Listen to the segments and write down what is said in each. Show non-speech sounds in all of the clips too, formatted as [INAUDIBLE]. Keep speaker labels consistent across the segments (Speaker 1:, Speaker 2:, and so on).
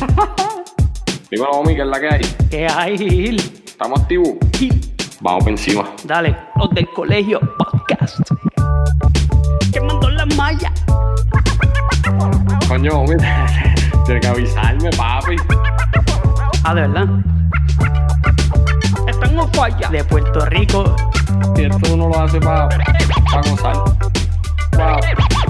Speaker 1: [LAUGHS] Dímelo, homie, ¿qué es la que hay?
Speaker 2: ¿Qué hay, Gil?
Speaker 1: ¿Estamos activos?
Speaker 2: Gil,
Speaker 1: Vamos por encima.
Speaker 2: Dale, los del colegio podcast. Quemando la malla.
Speaker 1: Coño, homie, [LAUGHS] tienes que avisarme, papi.
Speaker 2: Ah, de verdad. Están en falla. De Puerto Rico.
Speaker 1: Si esto uno lo hace para pa gozar.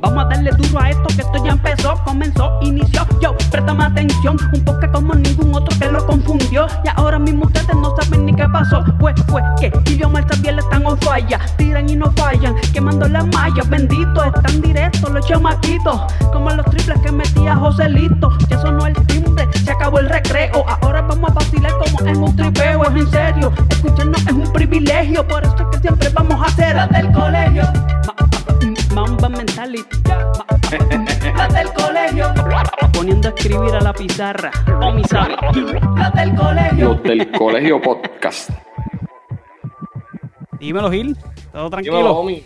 Speaker 2: Vamos a darle duro a esto que esto ya empezó, comenzó, inició. Yo, préstame atención, un toque como ningún otro que lo confundió. Y ahora mismo ustedes no saben ni qué pasó. Pues fue que idioma también están on falla. Tiran y no fallan, quemando las mallas. Bendito, están directos los chamaquitos. Como los triples que metía Joselito. Ya sonó el timbre, se acabó el recreo. Ahora vamos a vacilar como en un tripeo. Es en serio, escucharnos es un privilegio. Por eso es que siempre vamos a hacer del colegio. Ma- Mamba mentality. La del colegio. Poniendo a escribir a la pizarra. O mi sabe. La del colegio.
Speaker 1: Los del colegio podcast.
Speaker 2: Dímelo, Gil. Todo
Speaker 1: Dímelo,
Speaker 2: tranquilo.
Speaker 1: homie.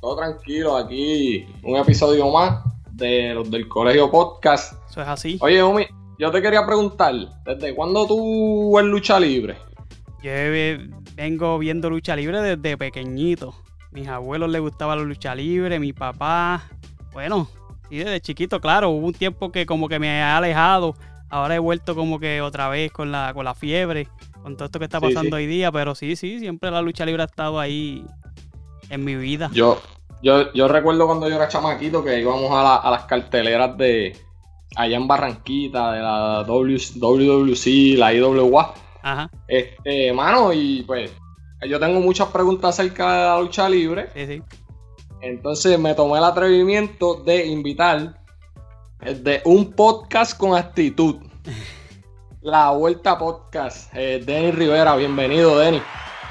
Speaker 1: Todo tranquilo, aquí un episodio más de los del colegio podcast.
Speaker 2: Eso es así.
Speaker 1: Oye, homie, yo te quería preguntar, ¿desde cuándo tú en lucha libre?
Speaker 2: Yo eh, vengo viendo lucha libre desde pequeñito. Mis abuelos les gustaba la lucha libre, mi papá. Bueno, sí, desde chiquito, claro. Hubo un tiempo que como que me he alejado. Ahora he vuelto como que otra vez con la, con la fiebre, con todo esto que está
Speaker 1: Sí,
Speaker 2: pasando
Speaker 1: sí.
Speaker 2: hoy día. Pero sí, sí, siempre la lucha libre ha estado ahí en mi vida.
Speaker 1: Yo, yo, yo recuerdo cuando yo era chamaquito que íbamos a, la- a las carteleras de allá en Barranquita, de la W, WWC, la IWA.
Speaker 2: Ajá,
Speaker 1: Este, mano, y pues yo tengo muchas preguntas acerca de la lucha libre.
Speaker 2: sí, sí.
Speaker 1: Entonces me tomé el atrevimiento de invitar de un podcast con actitud. [LAUGHS] La Vuelta Podcast. Eh, Denny Rivera, bienvenido, Denny.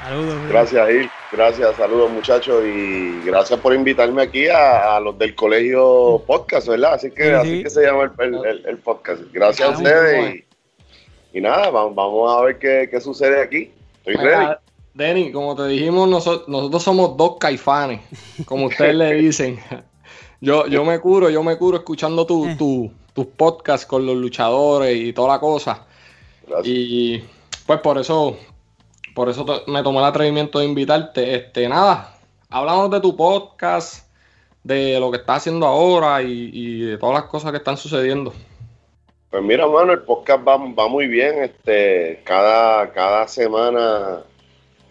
Speaker 2: Saludos.
Speaker 3: Gracias, Gil. Gracias, saludos muchachos y gracias por invitarme aquí a, a los del colegio podcast, ¿verdad? Así que
Speaker 2: Sí,
Speaker 3: así
Speaker 2: sí.
Speaker 3: que se llama el, el- el- el podcast. Gracias a ustedes y, y nada, vamos, vamos a ver qué, qué sucede aquí. Estoy ready.
Speaker 1: Denny, como te dijimos, noso- nosotros somos dos caifanes, como ustedes le dicen. Yo, yo me curo, yo me curo escuchando tu, tu- tus podcasts con los luchadores y toda la cosa.
Speaker 3: Gracias.
Speaker 1: Y pues por eso, por eso me tomé el atrevimiento de invitarte. Este, nada, hablamos de tu podcast, de lo que estás haciendo ahora y, y de todas las cosas que están sucediendo.
Speaker 3: Pues mira, mano, el podcast va, va muy bien. Este, cada, cada semana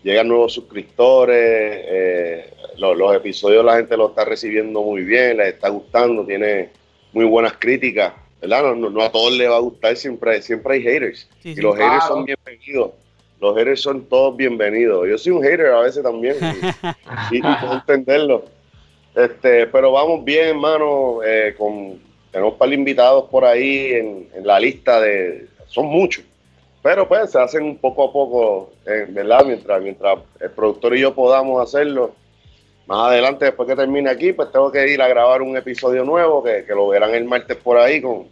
Speaker 3: llegan nuevos suscriptores. eh, lo- los episodios la gente lo está recibiendo muy bien, les está gustando, tiene muy buenas críticas. ¿verdad? No, no- no a todos les va a gustar, siempre, siempre hay haters.
Speaker 2: Sí,
Speaker 3: y
Speaker 2: sí.
Speaker 3: los haters son bienvenidos. Los haters son todos bienvenidos. Yo soy un hater a veces también. [LAUGHS] y, y puedo entenderlo. Este, pero vamos bien, hermano. eh, con, tenemos un par de invitados por ahí en, en la lista de. Son muchos. Pero pues se hacen un poco a poco, eh, ¿verdad? Mientras, mientras el productor y yo podamos hacerlo. Más adelante, después que termine aquí, pues tengo que ir a grabar un episodio nuevo que, que lo verán el martes por ahí con,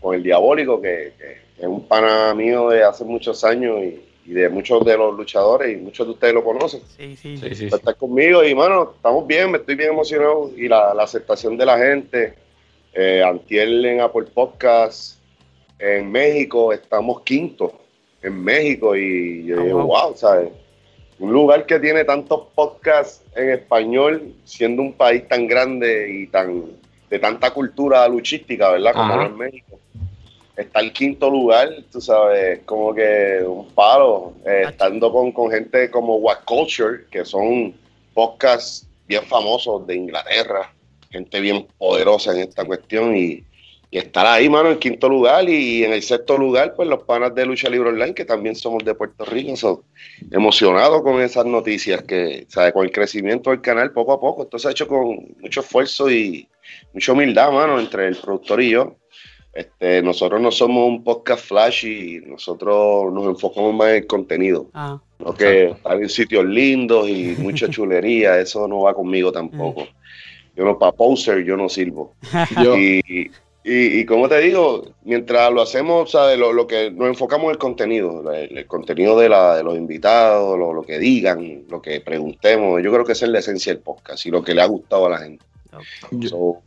Speaker 3: con el Diabólico, que, que es un pana mío de hace muchos años y, y de muchos de los luchadores y muchos de ustedes lo conocen
Speaker 2: Sí, sí.
Speaker 1: Sí, sí,
Speaker 3: por estar conmigo y mano, estamos bien, me estoy bien emocionado y la, la aceptación de la gente. Eh, Antiel en Apple Podcast, en México estamos quinto en México y yo
Speaker 2: Ah,
Speaker 3: digo,
Speaker 2: wow.
Speaker 3: ¿sabes? Un lugar que tiene tantos podcasts en español, siendo un país tan grande y tan de tanta cultura luchística, ¿verdad? Como es México. Está el quinto lugar, tú sabes, como que un palo, eh, estando con, con gente como What Culture, que son podcasts bien famosos de Inglaterra, gente bien poderosa en esta cuestión y, y estar ahí, mano, en quinto lugar y en el sexto lugar, pues los panas de Lucha Libre Online, que también somos de Puerto Rico, son emocionados con esas noticias, que, ¿sabes? Con el crecimiento del canal poco a poco, esto se ha hecho con mucho esfuerzo y mucha humildad, mano, entre el productor y yo. Este, nosotros no somos un podcast flash y nosotros nos enfocamos más en el contenido.
Speaker 2: Ah,
Speaker 3: No que en sitios lindos y mucha [LAUGHS] chulería, eso no va conmigo tampoco. Yo no, para poser yo no sirvo.
Speaker 1: Yo,
Speaker 3: Y, Y, como te digo, mientras lo hacemos, ¿sabes? Lo, lo que nos enfocamos en el contenido, el, contenido de, la, de, los invitados, lo, que digan, lo que preguntemos, yo creo que esa es la esencia del podcast y lo que le ha gustado a la gente.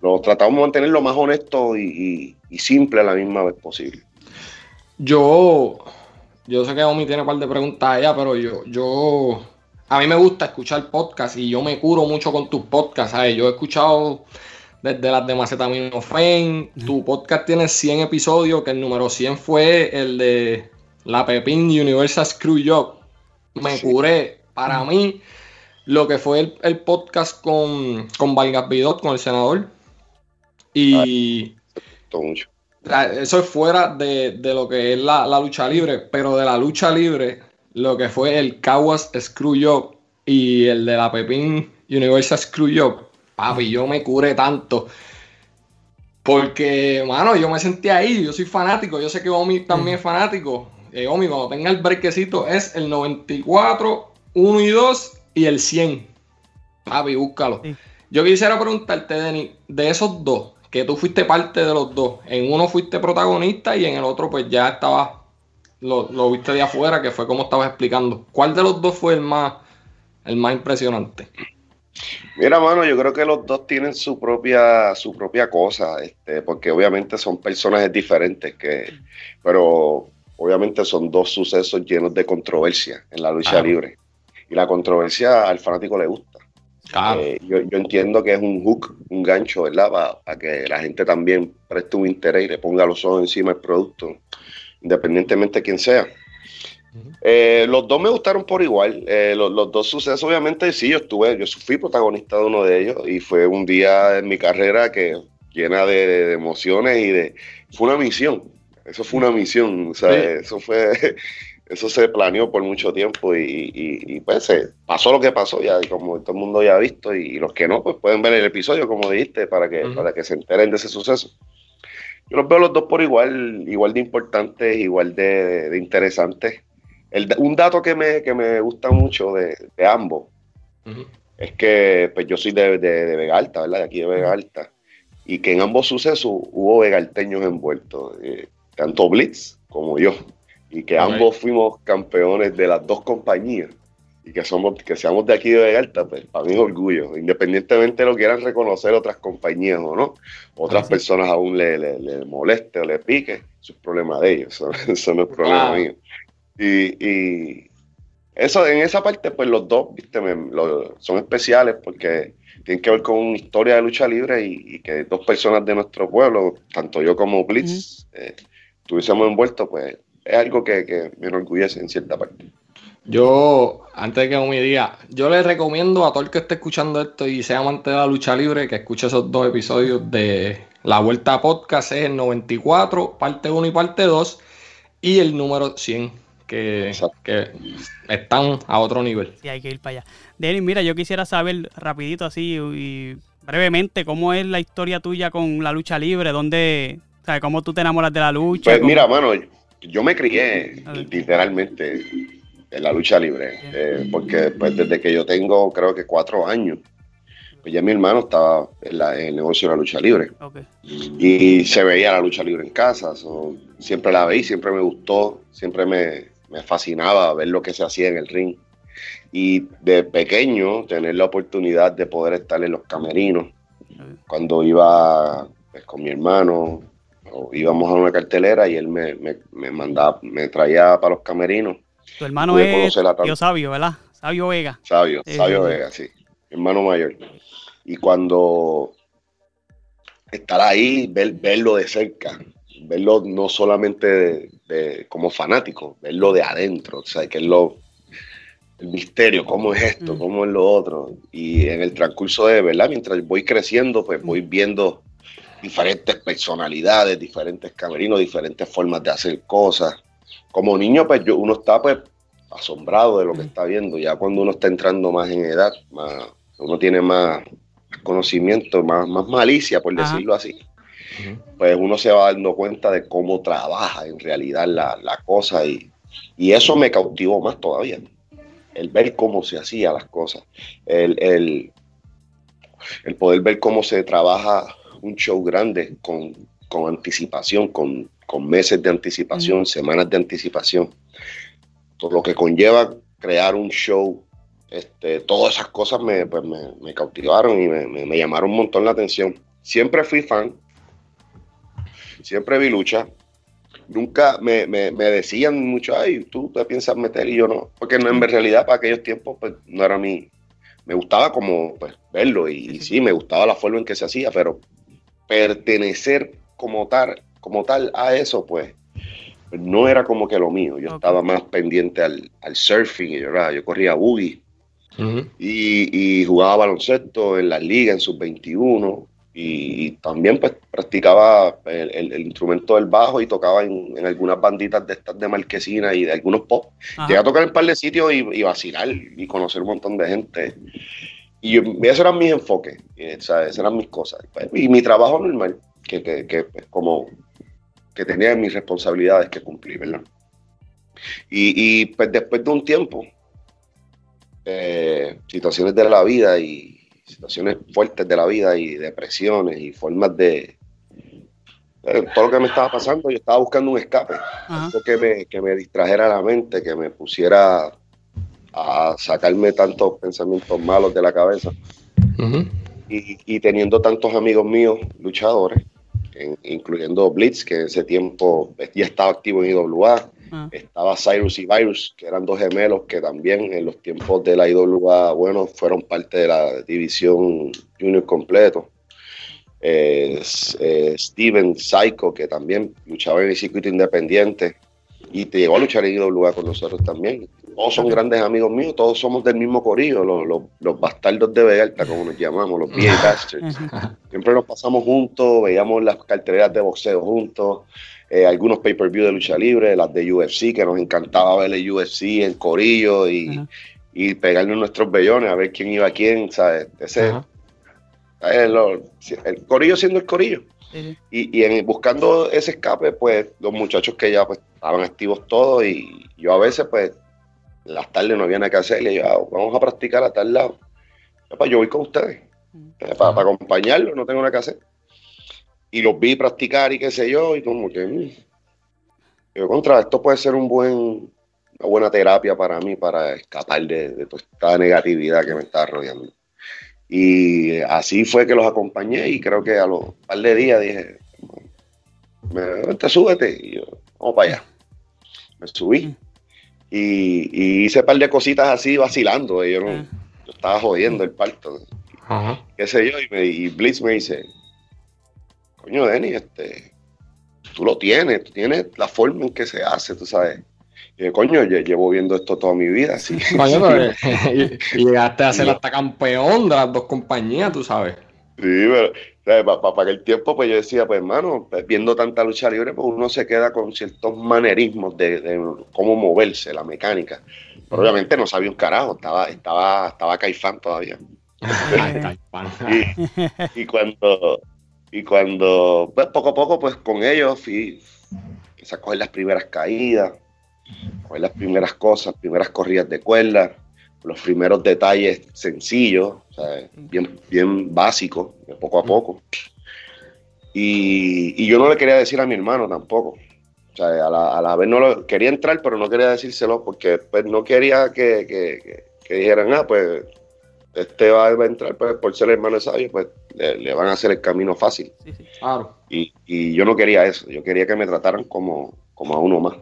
Speaker 3: lo tratamos de mantener lo más honesto y, simple a la misma vez posible.
Speaker 1: Yo, yo sé que Omi tiene un par de preguntas allá, pero yo, yo, a mí me gusta escuchar podcast y yo me curo mucho con tus podcasts. ¿sabes? Yo he escuchado desde las de Macetaminofen. Tu podcast tiene 100 episodios, que el número 100 fue el de la Pepin Universal Screw Job. Me curé. Para mí, lo que fue el, podcast con, con Vargas Vidot, con el senador. Y. Eso es fuera de, lo que es la, lucha libre, pero de la lucha libre, lo que fue el Caguas Screw Job y el de la Pepin Universal Screw Job papi, yo me curé tanto. Porque, mano, yo me sentí ahí, yo soy fanático, yo sé que Omi también es fanático. Eh, Omi, cuando tenga el brequecito es el 94, 1 y 2 y el 100. Papi, búscalo. Yo quisiera preguntarte, Denis, de esos dos, que tú fuiste parte de los dos, en uno fuiste protagonista y en el otro pues ya estabas, lo, lo viste de afuera, que fue como estabas explicando. ¿Cuál de los dos fue el más, el más impresionante?
Speaker 3: Mira, mano, yo creo que los dos tienen su propia, su propia cosa, este, porque obviamente son personajes diferentes, que, pero obviamente son dos sucesos llenos de controversia en la lucha libre. Y la controversia al fanático le gusta. Eh, yo, entiendo que es un hook, un gancho, ¿verdad? Para que la gente también preste un interés y le ponga los ojos encima del producto, independientemente de quién sea. Eh, los dos me gustaron por igual. Eh, los, dos sucesos, obviamente, sí, yo estuve, yo fui protagonista de uno de ellos y fue un día en mi carrera que llena de, emociones y de. Fue una misión. Eso fue una misión. O sea, eso fue. [LAUGHS] Eso se planeó por mucho tiempo y, pues pasó lo que pasó, ya como todo el mundo ya ha visto, y, los que no, pues pueden ver el episodio, como dijiste, para que, para que se enteren de ese suceso. Yo los veo los dos por igual, igual de importantes, igual de, de interesantes un dato que me, que me gusta mucho de, ambos es que pues yo soy de, de, Vega Alta, ¿verdad? De aquí de Vega Alta. Y que en ambos sucesos hubo vegalteños envueltos, eh, tanto Blitz como yo. Y que ambos fuimos campeones de las dos compañías. Y que somos, que seamos de aquí de Vega Alta, pues para mí es orgullo. Independientemente de lo quieran reconocer otras compañías o no, otras personas aún le, le, moleste o le pique, eso es problema de ellos, eso, no es problema mío. Y, eso, en esa parte, pues los dos, viste, son especiales porque tienen que ver con una historia de lucha libre y, que dos personas de nuestro pueblo, tanto yo como Blitz, eh, estuviésemos envueltos, pues es algo que, me enorgullece en cierta parte.
Speaker 1: Yo, antes de que me diga, yo le recomiendo a todo el que esté escuchando esto y sea amante de la lucha libre que escuche esos dos episodios de La Vuelta a Podcast, es el 94, parte 1 y parte 2, y el número 100 que, están a otro nivel.
Speaker 2: Sí, hay que ir para allá. Denis, mira, yo quisiera saber rapidito así y brevemente cómo es la historia tuya con la lucha libre, dónde, sabes, cómo tú te enamoras de la lucha.
Speaker 3: Pues mira, mano, yo me crié literalmente en la lucha libre, eh, porque pues desde que yo tengo creo que cuatro años, pues ya mi hermano estaba en, el negocio de la lucha libre. Y se veía la lucha libre en casa, siempre la veí, siempre me gustó, siempre me, me fascinaba ver lo que se hacía en el ring. Y de pequeño tener la oportunidad de poder estar en los camerinos. Cuando iba pues, con mi hermano, o íbamos a una cartelera y él me, me, mandaba, me traía para los camerinos.
Speaker 2: Tu hermano es tío Sabio, ¿verdad? Sabio Vega.
Speaker 3: Sabio, Sabio Vega, sí. Hermano mayor. Y cuando estar ahí, ver, verlo de cerca, verlo no solamente de, como fanático, verlo de adentro, o sea, que es lo, el misterio, cómo es esto, mm. cómo es lo otro. Y en el transcurso de, ¿verdad? Mientras voy creciendo, pues voy viendo diferentes personalidades, diferentes camerinos, diferentes formas de hacer cosas. Como niño, pues yo, uno está pues asombrado de lo que mm. está viendo. Ya cuando uno está entrando más en edad, más, uno tiene más conocimiento, más, más malicia, por decirlo así pues uno se va dando cuenta de cómo trabaja en realidad la, cosa y, eso me cautivó más todavía. El ver cómo se hacían las cosas, el, el, poder ver cómo se trabaja un show grande con, con anticipación, con, meses de anticipación, semanas de anticipación. Todo lo que conlleva crear un show, este, todas esas cosas me, pues me, cautivaron y me, llamaron un montón la atención. Siempre fui fan, siempre vi lucha. Nunca me, decían mucho, ay, tú te piensas meter y yo no, porque no, en realidad para aquellos tiempos pues, no era mi, me gustaba como pues, verlo y, sí, me gustaba la forma en que se hacía, pero pertenecer como tal, como tal a eso, pues, no era como que lo mío. Yo estaba más pendiente al, surfing, y yo, yo corría boogie y, y, jugaba baloncesto en la liga, en sub-21, y, también pues practicaba el, instrumento del bajo y tocaba en, algunas banditas de estas de marquesina y de algunos pop. Llegué a tocar en un par de sitios y, vacilar y conocer un montón de gente. Y esos eran mis enfoques, esas eran mis cosas. Pues, y mi trabajo normal, que, que, pues, como que tenía mis responsabilidades que cumplir, ¿verdad? Y, y pues después de un tiempo, eh, situaciones de la vida y situaciones fuertes de la vida y depresiones y formas de... Eh, todo lo que me estaba pasando, yo estaba buscando un escape, algo que me, que me distrajera la mente, que me pusiera a sacarme tantos pensamientos malos de la cabeza. y, y, teniendo tantos amigos míos luchadores, incluyendo Blitz, que en ese tiempo ya estaba activo en IWA, Ah. Estaba Cyrus y Virus, que eran dos gemelos que también en los tiempos de la IWA, bueno, fueron parte de la división junior completo. Eh, eh, Steven Psycho, que también luchaba en el circuito independiente y te llegó a luchar en IWA con nosotros también. Todos son grandes amigos míos, todos somos del mismo corillo, los, los, bastardos de Vegalta, como nos llamamos, los VA Bastards. Siempre nos pasamos juntos, veíamos las carteleras de boxeo juntos, eh, algunos pay-per-view de lucha libre, las de UFC, que nos encantaba ver el UFC en Corillo y, y pegarle nuestros bellones a ver quién iba a quién, ¿sabes? Ese, el, Corillo siendo el Corillo. Y, y en, buscando ese escape, pues los muchachos que ya pues, estaban activos todos y yo a veces, pues, las tardes no había nada que hacer y yo, ah, vamos a practicar a tal lado. yo voy con ustedes, eh, para, para acompañarlos, no tengo nada que hacer y los vi practicar y qué sé yo, y como que, mm, yo contra, esto puede ser un buen, una buena terapia para mí, para escapar de, toda esta negatividad que me está rodeando. Y así fue que los acompañé y creo que a los par de días dije, te súbete y yo, vamos para allá. Me subí y, hice un par de cositas así vacilando. yo, no, ah. estaba jodiendo el parto. Qué sé yo, y, me, y Blitz me dice, coño, Denny, este, tú lo tienes, tú tienes la forma en que se hace, tú sabes. Y coño, yo llevo viendo esto toda mi vida, sí. [LAUGHS] [LAUGHS]
Speaker 1: y, llegaste a ser hasta campeón de las dos compañías, tú sabes.
Speaker 3: Sí, pero para, el tiempo, pues yo decía, pues hermano, pues, viendo tanta lucha libre, pues uno se queda con ciertos manerismos de, cómo moverse, la mecánica. Pero obviamente no sabía un carajo, estaba, estaba, estaba caifán todavía. [LAUGHS] y, y, cuando, y cuando, pues poco a poco, pues con ellos fui a coger las primeras caídas, coger las primeras cosas, primeras corridas de cuerda, los primeros detalles sencillos, bien, bien básicos, de poco a poco. Y, yo no le quería decir a mi hermano tampoco. O sea, a la, vez no lo, quería entrar, pero no quería decírselo porque pues, no quería que, que dijeran, ah, pues este va, a entrar, pues por ser hermano de sabio, pues le, van a hacer el camino fácil. Claro. Y, yo no quería eso, yo quería que me trataran como, como a uno más,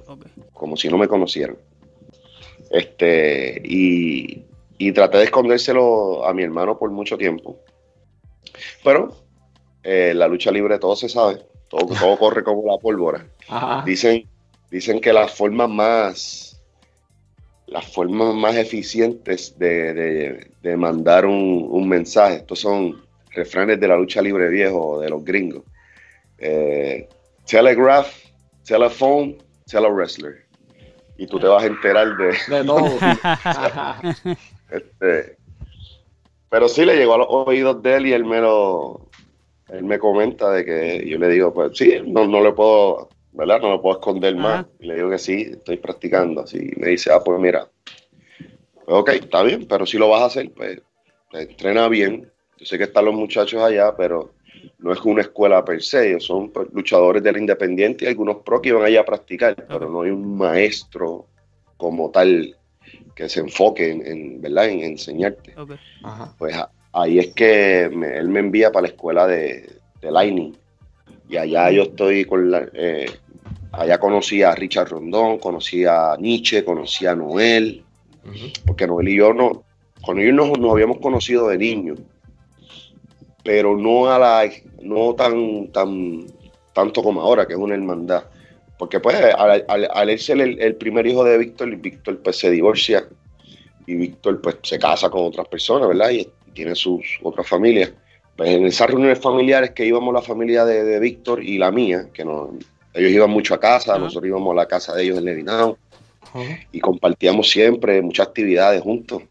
Speaker 3: como si no me conocieran. Este, y, traté de escondérselo a mi hermano por mucho tiempo. Pero eh, la lucha libre todo se sabe, todo, todo corre como la pólvora. Dicen, dicen que las formas más las formas más eficientes de, mandar un, mensaje. Estos son refranes de la lucha libre viejo de los gringos. Eh, telegraph, telephone, telewrestler. Y tú te vas a enterar de... [LAUGHS] De nuevo. [LAUGHS] este, pero sí le llegó a los oídos de él y él me lo... Él me comenta de que yo le digo, pues sí, no, no le puedo ¿verdad? No lo puedo esconder más. Y le digo que sí, estoy practicando. Así me dice, ah, pues mira, pues ok, está bien, pero si lo vas a hacer, pues, entrena bien. Yo sé que están los muchachos allá, pero no es una escuela per se, ellos son pues, luchadores de la independiente y algunos pro que iban allá a practicar, pero no hay un maestro como tal que se enfoque en, ¿verdad? en enseñarte. Pues ahí es que él me envía para la escuela de, Lightning y allá yo estoy con la... Eh, allá conocí a Richard Rondón, conocí a Nietzsche, conocí a Noel, porque Noel y yo no, con ellos nos, nos habíamos conocido de niños. Pero no a la no tan tan tanto como ahora que es una hermandad. Porque pues al, al, él ser el, primer hijo de Víctor Víctor pues se divorcia. Y Víctor pues se casa con otras personas verdad y, tiene sus otras familias pues en esas reuniones familiares que íbamos la familia de, Víctor y la mía que no ellos iban mucho a casa nosotros íbamos a la casa de ellos en Levinao y compartíamos siempre muchas actividades juntos.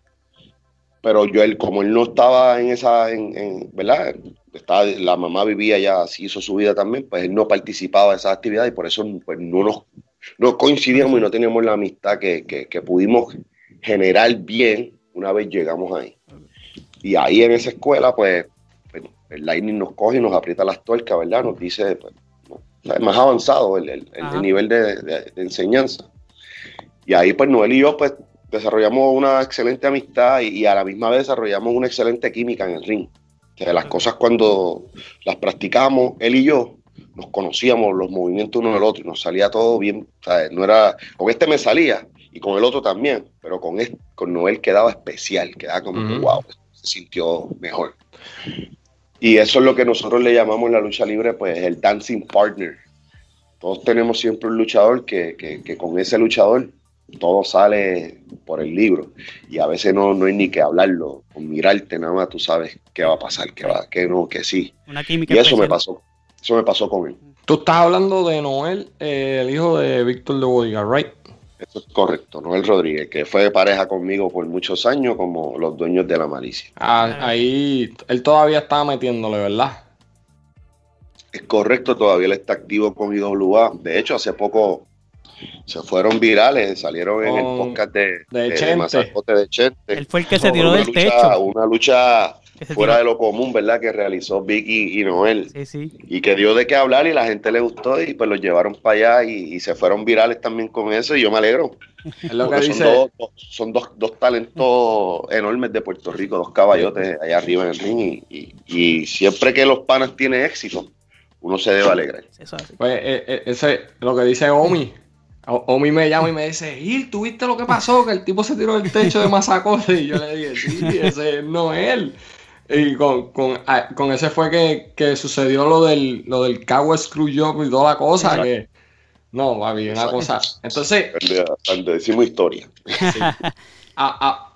Speaker 3: Pero yo él como él no estaba en esa en, verdad estaba, la mamá vivía ya así hizo su vida también pues él no participaba de esas actividades y por eso pues no nos no coincidíamos y no teníamos la amistad que, que, pudimos generar bien una vez llegamos ahí. Y ahí en esa escuela pues el Lightning nos coge y nos aprieta las tuercas verdad nos dice pues, más avanzado el, el, el nivel de, de, de enseñanza y ahí pues Noel y yo pues desarrollamos una excelente amistad y, a la misma vez desarrollamos una excelente química en el ring. Que las cosas cuando las practicamos, él y yo, nos conocíamos los movimientos uno del otro y nos salía todo bien. No era, con este me salía y con el otro también, pero con, este, con Noel quedaba especial, quedaba como que, wow, se sintió mejor. Y eso es lo que nosotros le llamamos en la lucha libre, pues el dancing partner. Todos tenemos siempre un luchador que, que, que con ese luchador todo sale por el libro y a veces no, no hay ni que hablarlo, con mirarte nada más tú sabes qué va a pasar, qué va, qué no, que sí. y eso me pasó, eso me pasó con él.
Speaker 1: Tú estás hablando de Noel, eh, el hijo de Víctor de Bodiga, ¿right?
Speaker 3: Eso es correcto, Noel Rodríguez, que fue de pareja conmigo por muchos años como los dueños de la malicia.
Speaker 1: Ah, ahí él todavía estaba metiéndole, ¿verdad?
Speaker 3: Es correcto, todavía él está activo con IWA. De hecho, hace poco se fueron virales, salieron en el podcast de, de, de, Chente.
Speaker 4: Él fue el que se tiró del techo.
Speaker 3: Una lucha fuera de lo común, ¿verdad? Que realizó Vicky y Noel.
Speaker 4: Sí, sí.
Speaker 3: Y que dio de qué hablar y la gente le gustó y pues los llevaron para allá y, se fueron virales también con eso y yo me alegro. [LAUGHS] son, dos, dos, talentos enormes de Puerto Rico, dos caballotes allá arriba en el ring y, y siempre que los panas tienen éxito, uno se debe alegrar.
Speaker 1: Pues eh, eh, ese, lo que dice Omi, Omi me llama y me dice, ¿y tú viste lo que pasó? Que el tipo se tiró del techo de Mazacote. Y yo le dije, sí, ese no es él. Y con, con, ah, con ese fue que, que, sucedió lo del, lo del Screw Screwjob y toda la cosa. Que, no, va bien, una cosa. Entonces.
Speaker 3: decimos historia. [LAUGHS]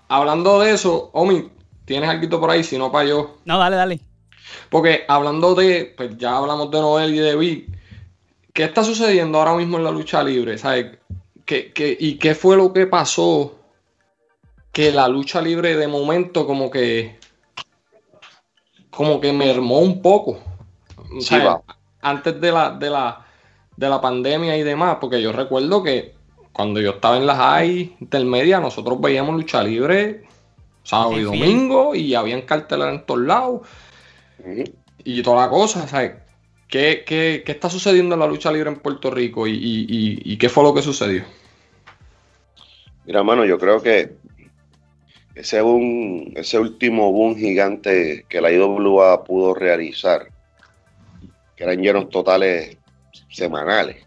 Speaker 1: hablando de eso, Omi, ¿tienes algo por ahí? Si no, para yo.
Speaker 4: No, dale, dale.
Speaker 1: Porque hablando de, pues ya hablamos de Noel y de Vic ¿qué está sucediendo ahora mismo en la lucha libre? ¿Sabes? ¿Qué, y qué fue lo que pasó? Que la lucha libre de momento como que como que mermó un poco. antes de la, de la, de la pandemia y demás, porque yo recuerdo que cuando yo estaba en la high intermedia, nosotros veíamos lucha libre sábado y domingo y habían carteles en todos lados y toda la cosa, ¿sabes? ¿Qué, está sucediendo en la lucha libre en Puerto Rico y, qué fue lo que sucedió?
Speaker 3: Mira, mano, yo creo que ese, ese último boom gigante que la IWA pudo realizar, que eran llenos totales semanales,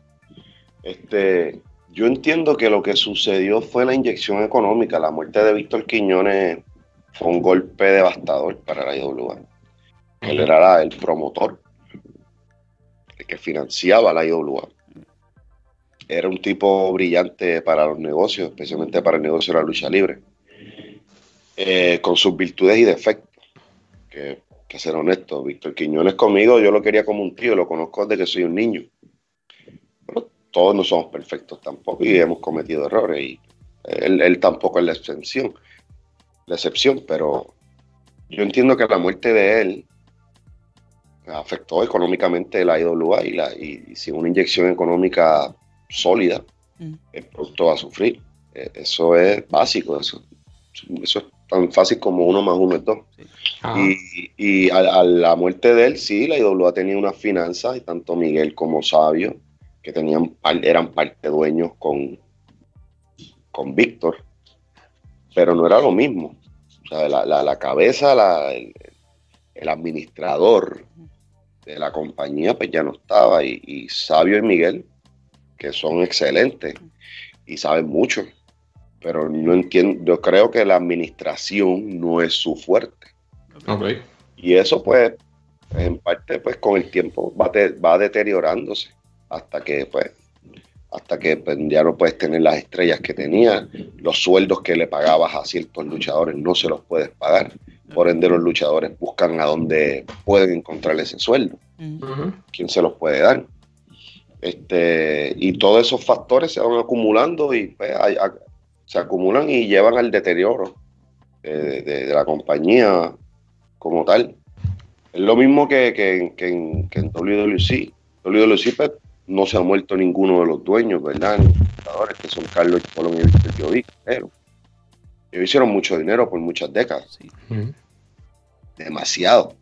Speaker 3: este, yo entiendo que lo que sucedió fue la inyección económica. La muerte de Víctor Quiñones fue un golpe devastador para la IWA. Él era el promotor que financiaba la IWA. Era un tipo brillante para los negocios, especialmente para el negocio de la lucha libre, eh, con sus virtudes y defectos. Que, que ser honesto, Víctor Quiñones conmigo, yo lo quería como un tío, lo conozco desde que soy un niño. Pero todos no somos perfectos tampoco y hemos cometido errores y él, él tampoco es la excepción, la excepción, pero yo entiendo que la muerte de él afectó económicamente la IWA y, la, y, sin una inyección económica sólida, mm. el producto va a sufrir. Eh, eso es básico, eso, eso es tan fácil como uno más uno es dos. Y, a, la muerte de él, sí, la IWA tenía unas finanzas, y tanto Miguel como Sabio, que tenían eran parte dueños con, con Víctor, pero no era lo mismo. O sea, la, cabeza, el, administrador de la compañía, pues ya no estaba, y, y Sabio y Miguel, que son excelentes y saben mucho, pero no entiendo, yo creo que la administración no es su fuerte. Y eso pues, en parte pues con el tiempo va, va deteriorándose hasta que pues hasta que pues, ya no puedes tener las estrellas que tenía, los sueldos que le pagabas a ciertos luchadores no se los puedes pagar, por ende los luchadores buscan a dónde pueden encontrar ese sueldo, quién se los puede dar. Este, y todos esos factores se van acumulando y pues, se acumulan y llevan al deterioro de la compañía como tal. Es lo mismo que, que, que, en, que en WWC. WWC pues, no se ha muerto ninguno de los dueños, ¿verdad? Los que son Carlos Colón y Víctor Jovic, pero ellos hicieron mucho dinero por muchas décadas. Demasiado.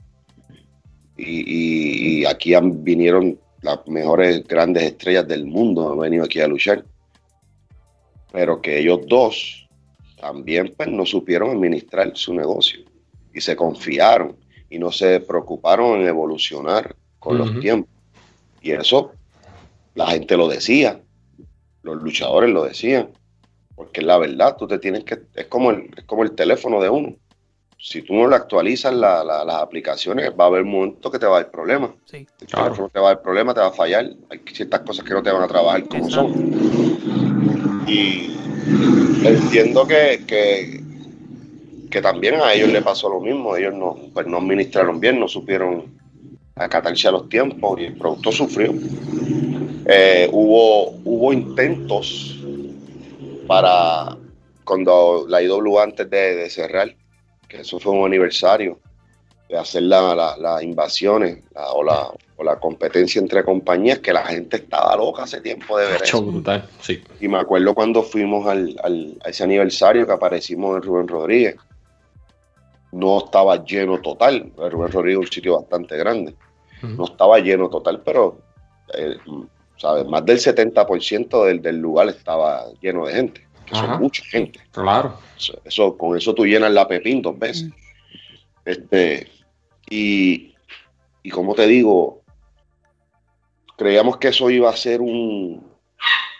Speaker 3: Y, y, aquí han, vinieron las mejores grandes estrellas del mundo, han venido aquí a luchar. Pero que ellos dos también pues, no supieron administrar su negocio y se confiaron y no se preocuparon en evolucionar con los tiempos. Y eso la gente lo decía, los luchadores lo decían, porque la verdad, tú te tienes que, es como el, es como el teléfono de uno. Si tú no le actualizas las aplicaciones, va a haber un momento que te va a dar problemas. Sí. El teléfono te va a dar problemas, te va a fallar. Hay ciertas cosas que no te van a trabajar como son. Y entiendo que, que, que también a ellos le pasó lo mismo, ellos no, pues no administraron bien, no supieron acatarse a los tiempos y el producto sufrió. Eh, hubo, hubo intentos para cuando la IW antes de, cerrar, que eso fue un aniversario, de hacer las la, invasión o, la, o la competencia entre compañías, que la gente estaba loca hace tiempo de ver eso.
Speaker 1: Brutal, sí.
Speaker 3: Y me acuerdo cuando fuimos al, a ese aniversario que aparecimos en Rubén Rodríguez, no estaba lleno total. Rubén Rodríguez es un sitio bastante grande. No estaba lleno total, pero eh, ¿sabes? más del 70% del, del lugar estaba lleno de gente, que son mucha gente.
Speaker 1: Claro.
Speaker 3: Eso, con eso tú llenas la Pepín dos veces. Este, y, y como te digo, creíamos que eso iba a ser un,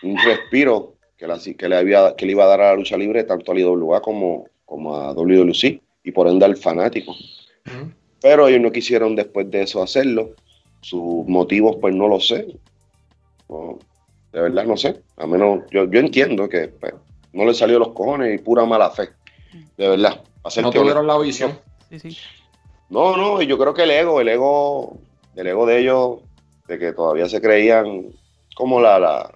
Speaker 3: un respiro que, la, que, le había, que le iba a dar a la lucha libre tanto a IWA como, como a WWC y por ende al fanático. Pero ellos no quisieron después de eso hacerlo. Sus motivos, pues no lo sé. de verdad no sé. A menos, yo, yo entiendo que pues, no le salió los cojones y pura mala fe. De verdad.
Speaker 1: no tuvieron la visión.
Speaker 3: No, no, y yo creo que el ego, el ego, el ego de ellos, de que todavía se creían como la, la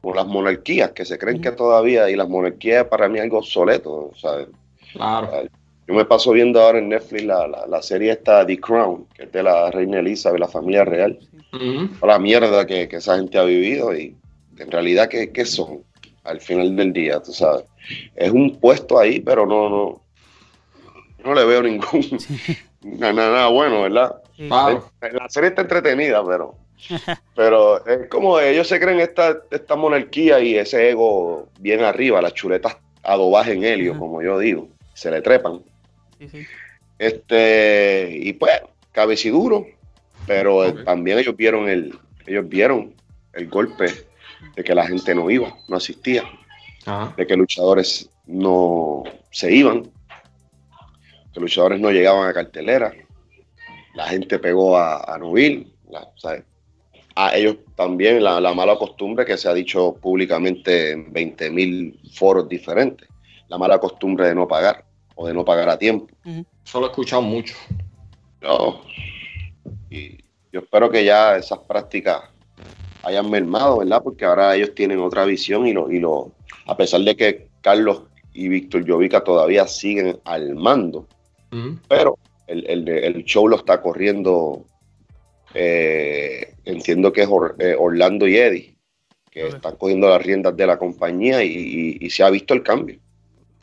Speaker 3: como las monarquías, que se creen que todavía, y las monarquías para mí algo obsoleto, ¿sabes?
Speaker 1: Claro.
Speaker 3: Yo me paso viendo ahora en Netflix la, la, serie esta The Crown, que es de la reina Elizabeth, la familia real. La mierda que, esa gente ha vivido y en realidad, ¿qué, ¿qué, son? Al final del día, tú sabes. Es un puesto ahí, pero no, no, no le veo ningún, nada, nada, bueno, ¿verdad? La serie está entretenida, pero, [LAUGHS] pero es como ellos se creen esta, esta monarquía y ese ego bien arriba, las chuletas adobaje en helio, como yo digo, se le trepan. Este, y pues, cabeciduro, pero también ellos vieron el, ellos vieron el golpe de que la gente no iba, no asistía, de que luchadores no se iban, que luchadores no llegaban a cartelera, la gente pegó a, a Nubil, a ellos también la, la, mala costumbre que se ha dicho públicamente en 20 mil foros diferentes, la mala costumbre de no pagar o de no pagar a tiempo.
Speaker 1: Eso lo he escuchado mucho.
Speaker 3: No. Y yo espero que ya esas prácticas hayan mermado, ¿verdad? Porque ahora ellos tienen otra visión y lo, y lo a pesar de que Carlos y Víctor Llovica todavía siguen al mando, pero el, show lo está corriendo, eh, entiendo que es eh, Orlando y Eddie, que están cogiendo las riendas de la compañía y, se ha visto el cambio.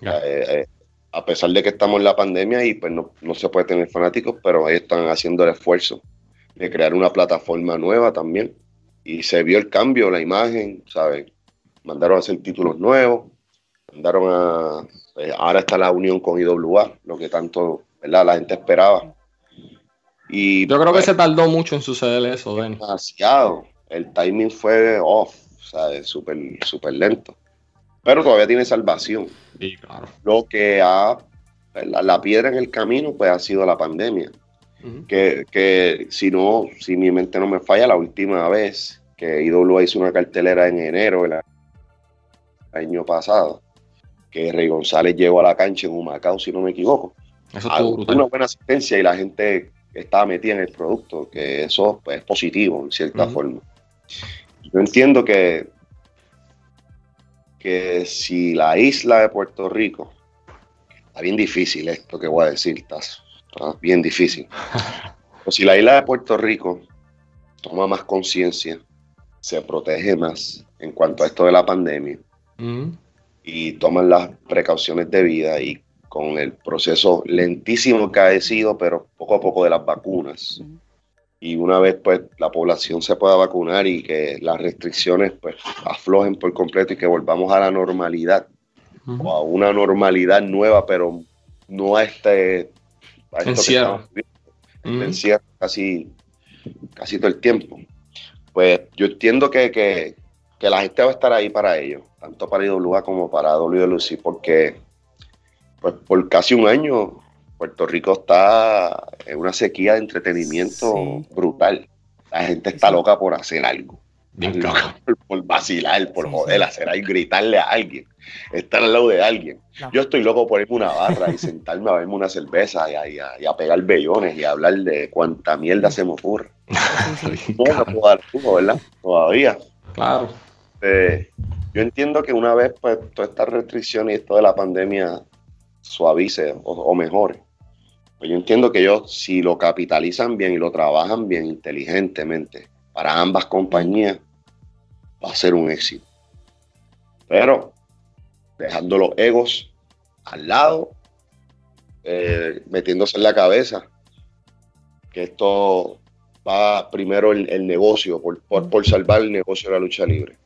Speaker 3: Eh, a pesar de que estamos en la pandemia y pues no, se puede tener fanáticos, pero ahí están haciendo el esfuerzo de crear una plataforma nueva también. Y se vio el cambio, la imagen, ¿sabes? Mandaron a hacer títulos nuevos, mandaron a... Pues, ahora está la unión con IWA, lo que tanto, ¿verdad? La gente esperaba.
Speaker 1: Y, Yo creo que pues, se tardó mucho en suceder eso,
Speaker 3: Demasiado. El timing fue off, ¿sabes? Súper, súper lento pero todavía tiene salvación.
Speaker 1: Sí, claro.
Speaker 3: Lo que ha, la, piedra en el camino, pues ha sido la pandemia. que, si no, si mi mente no me falla, la última vez que IWA hizo una cartelera en enero del año pasado, que Rey González llegó a la cancha en un Macao, si no me equivoco. Eso Una buena asistencia y la gente estaba metida en el producto, que eso pues, es positivo en cierta forma. Yo entiendo que que si la isla de Puerto Rico, está bien difícil esto que voy a decir, está, bien difícil. [LAUGHS] Pero si la isla de Puerto Rico toma más conciencia, se protege más en cuanto a esto de la pandemia y toman las precauciones debidas y con el proceso lentísimo que ha sido, pero poco a poco de las vacunas. Y una vez pues la población se pueda vacunar y que las restricciones pues aflojen por completo y que volvamos a la normalidad o a una normalidad nueva pero no a este
Speaker 1: a encierro,
Speaker 3: casi casi todo el tiempo. Pues yo entiendo que, que, que, la gente va a estar ahí para ello tanto para IWA como para WLC porque pues por casi un año Puerto Rico está en una sequía de entretenimiento brutal. La gente está loca por hacer algo. [LAUGHS] Por, vacilar, por joder, hacer algo, gritarle a alguien, estar al lado de alguien. Yo estoy loco por irme a una barra y sentarme a verme una cerveza y a, pegar bellones y a hablar de cuánta mierda se me ocurre. [LAUGHS] no, puedo dar ¿verdad? Todavía.
Speaker 1: Claro.
Speaker 3: Eh, yo entiendo que una vez pues todas estas restricciones y esto de la pandemia suavice o, o mejore, pues yo entiendo que ellos, si lo capitalizan bien y lo trabajan bien inteligentemente para ambas compañías, va a ser un éxito. Pero dejando los egos al lado, eh, metiéndose en la cabeza que esto va primero el, negocio, por, por, salvar el negocio de la lucha libre.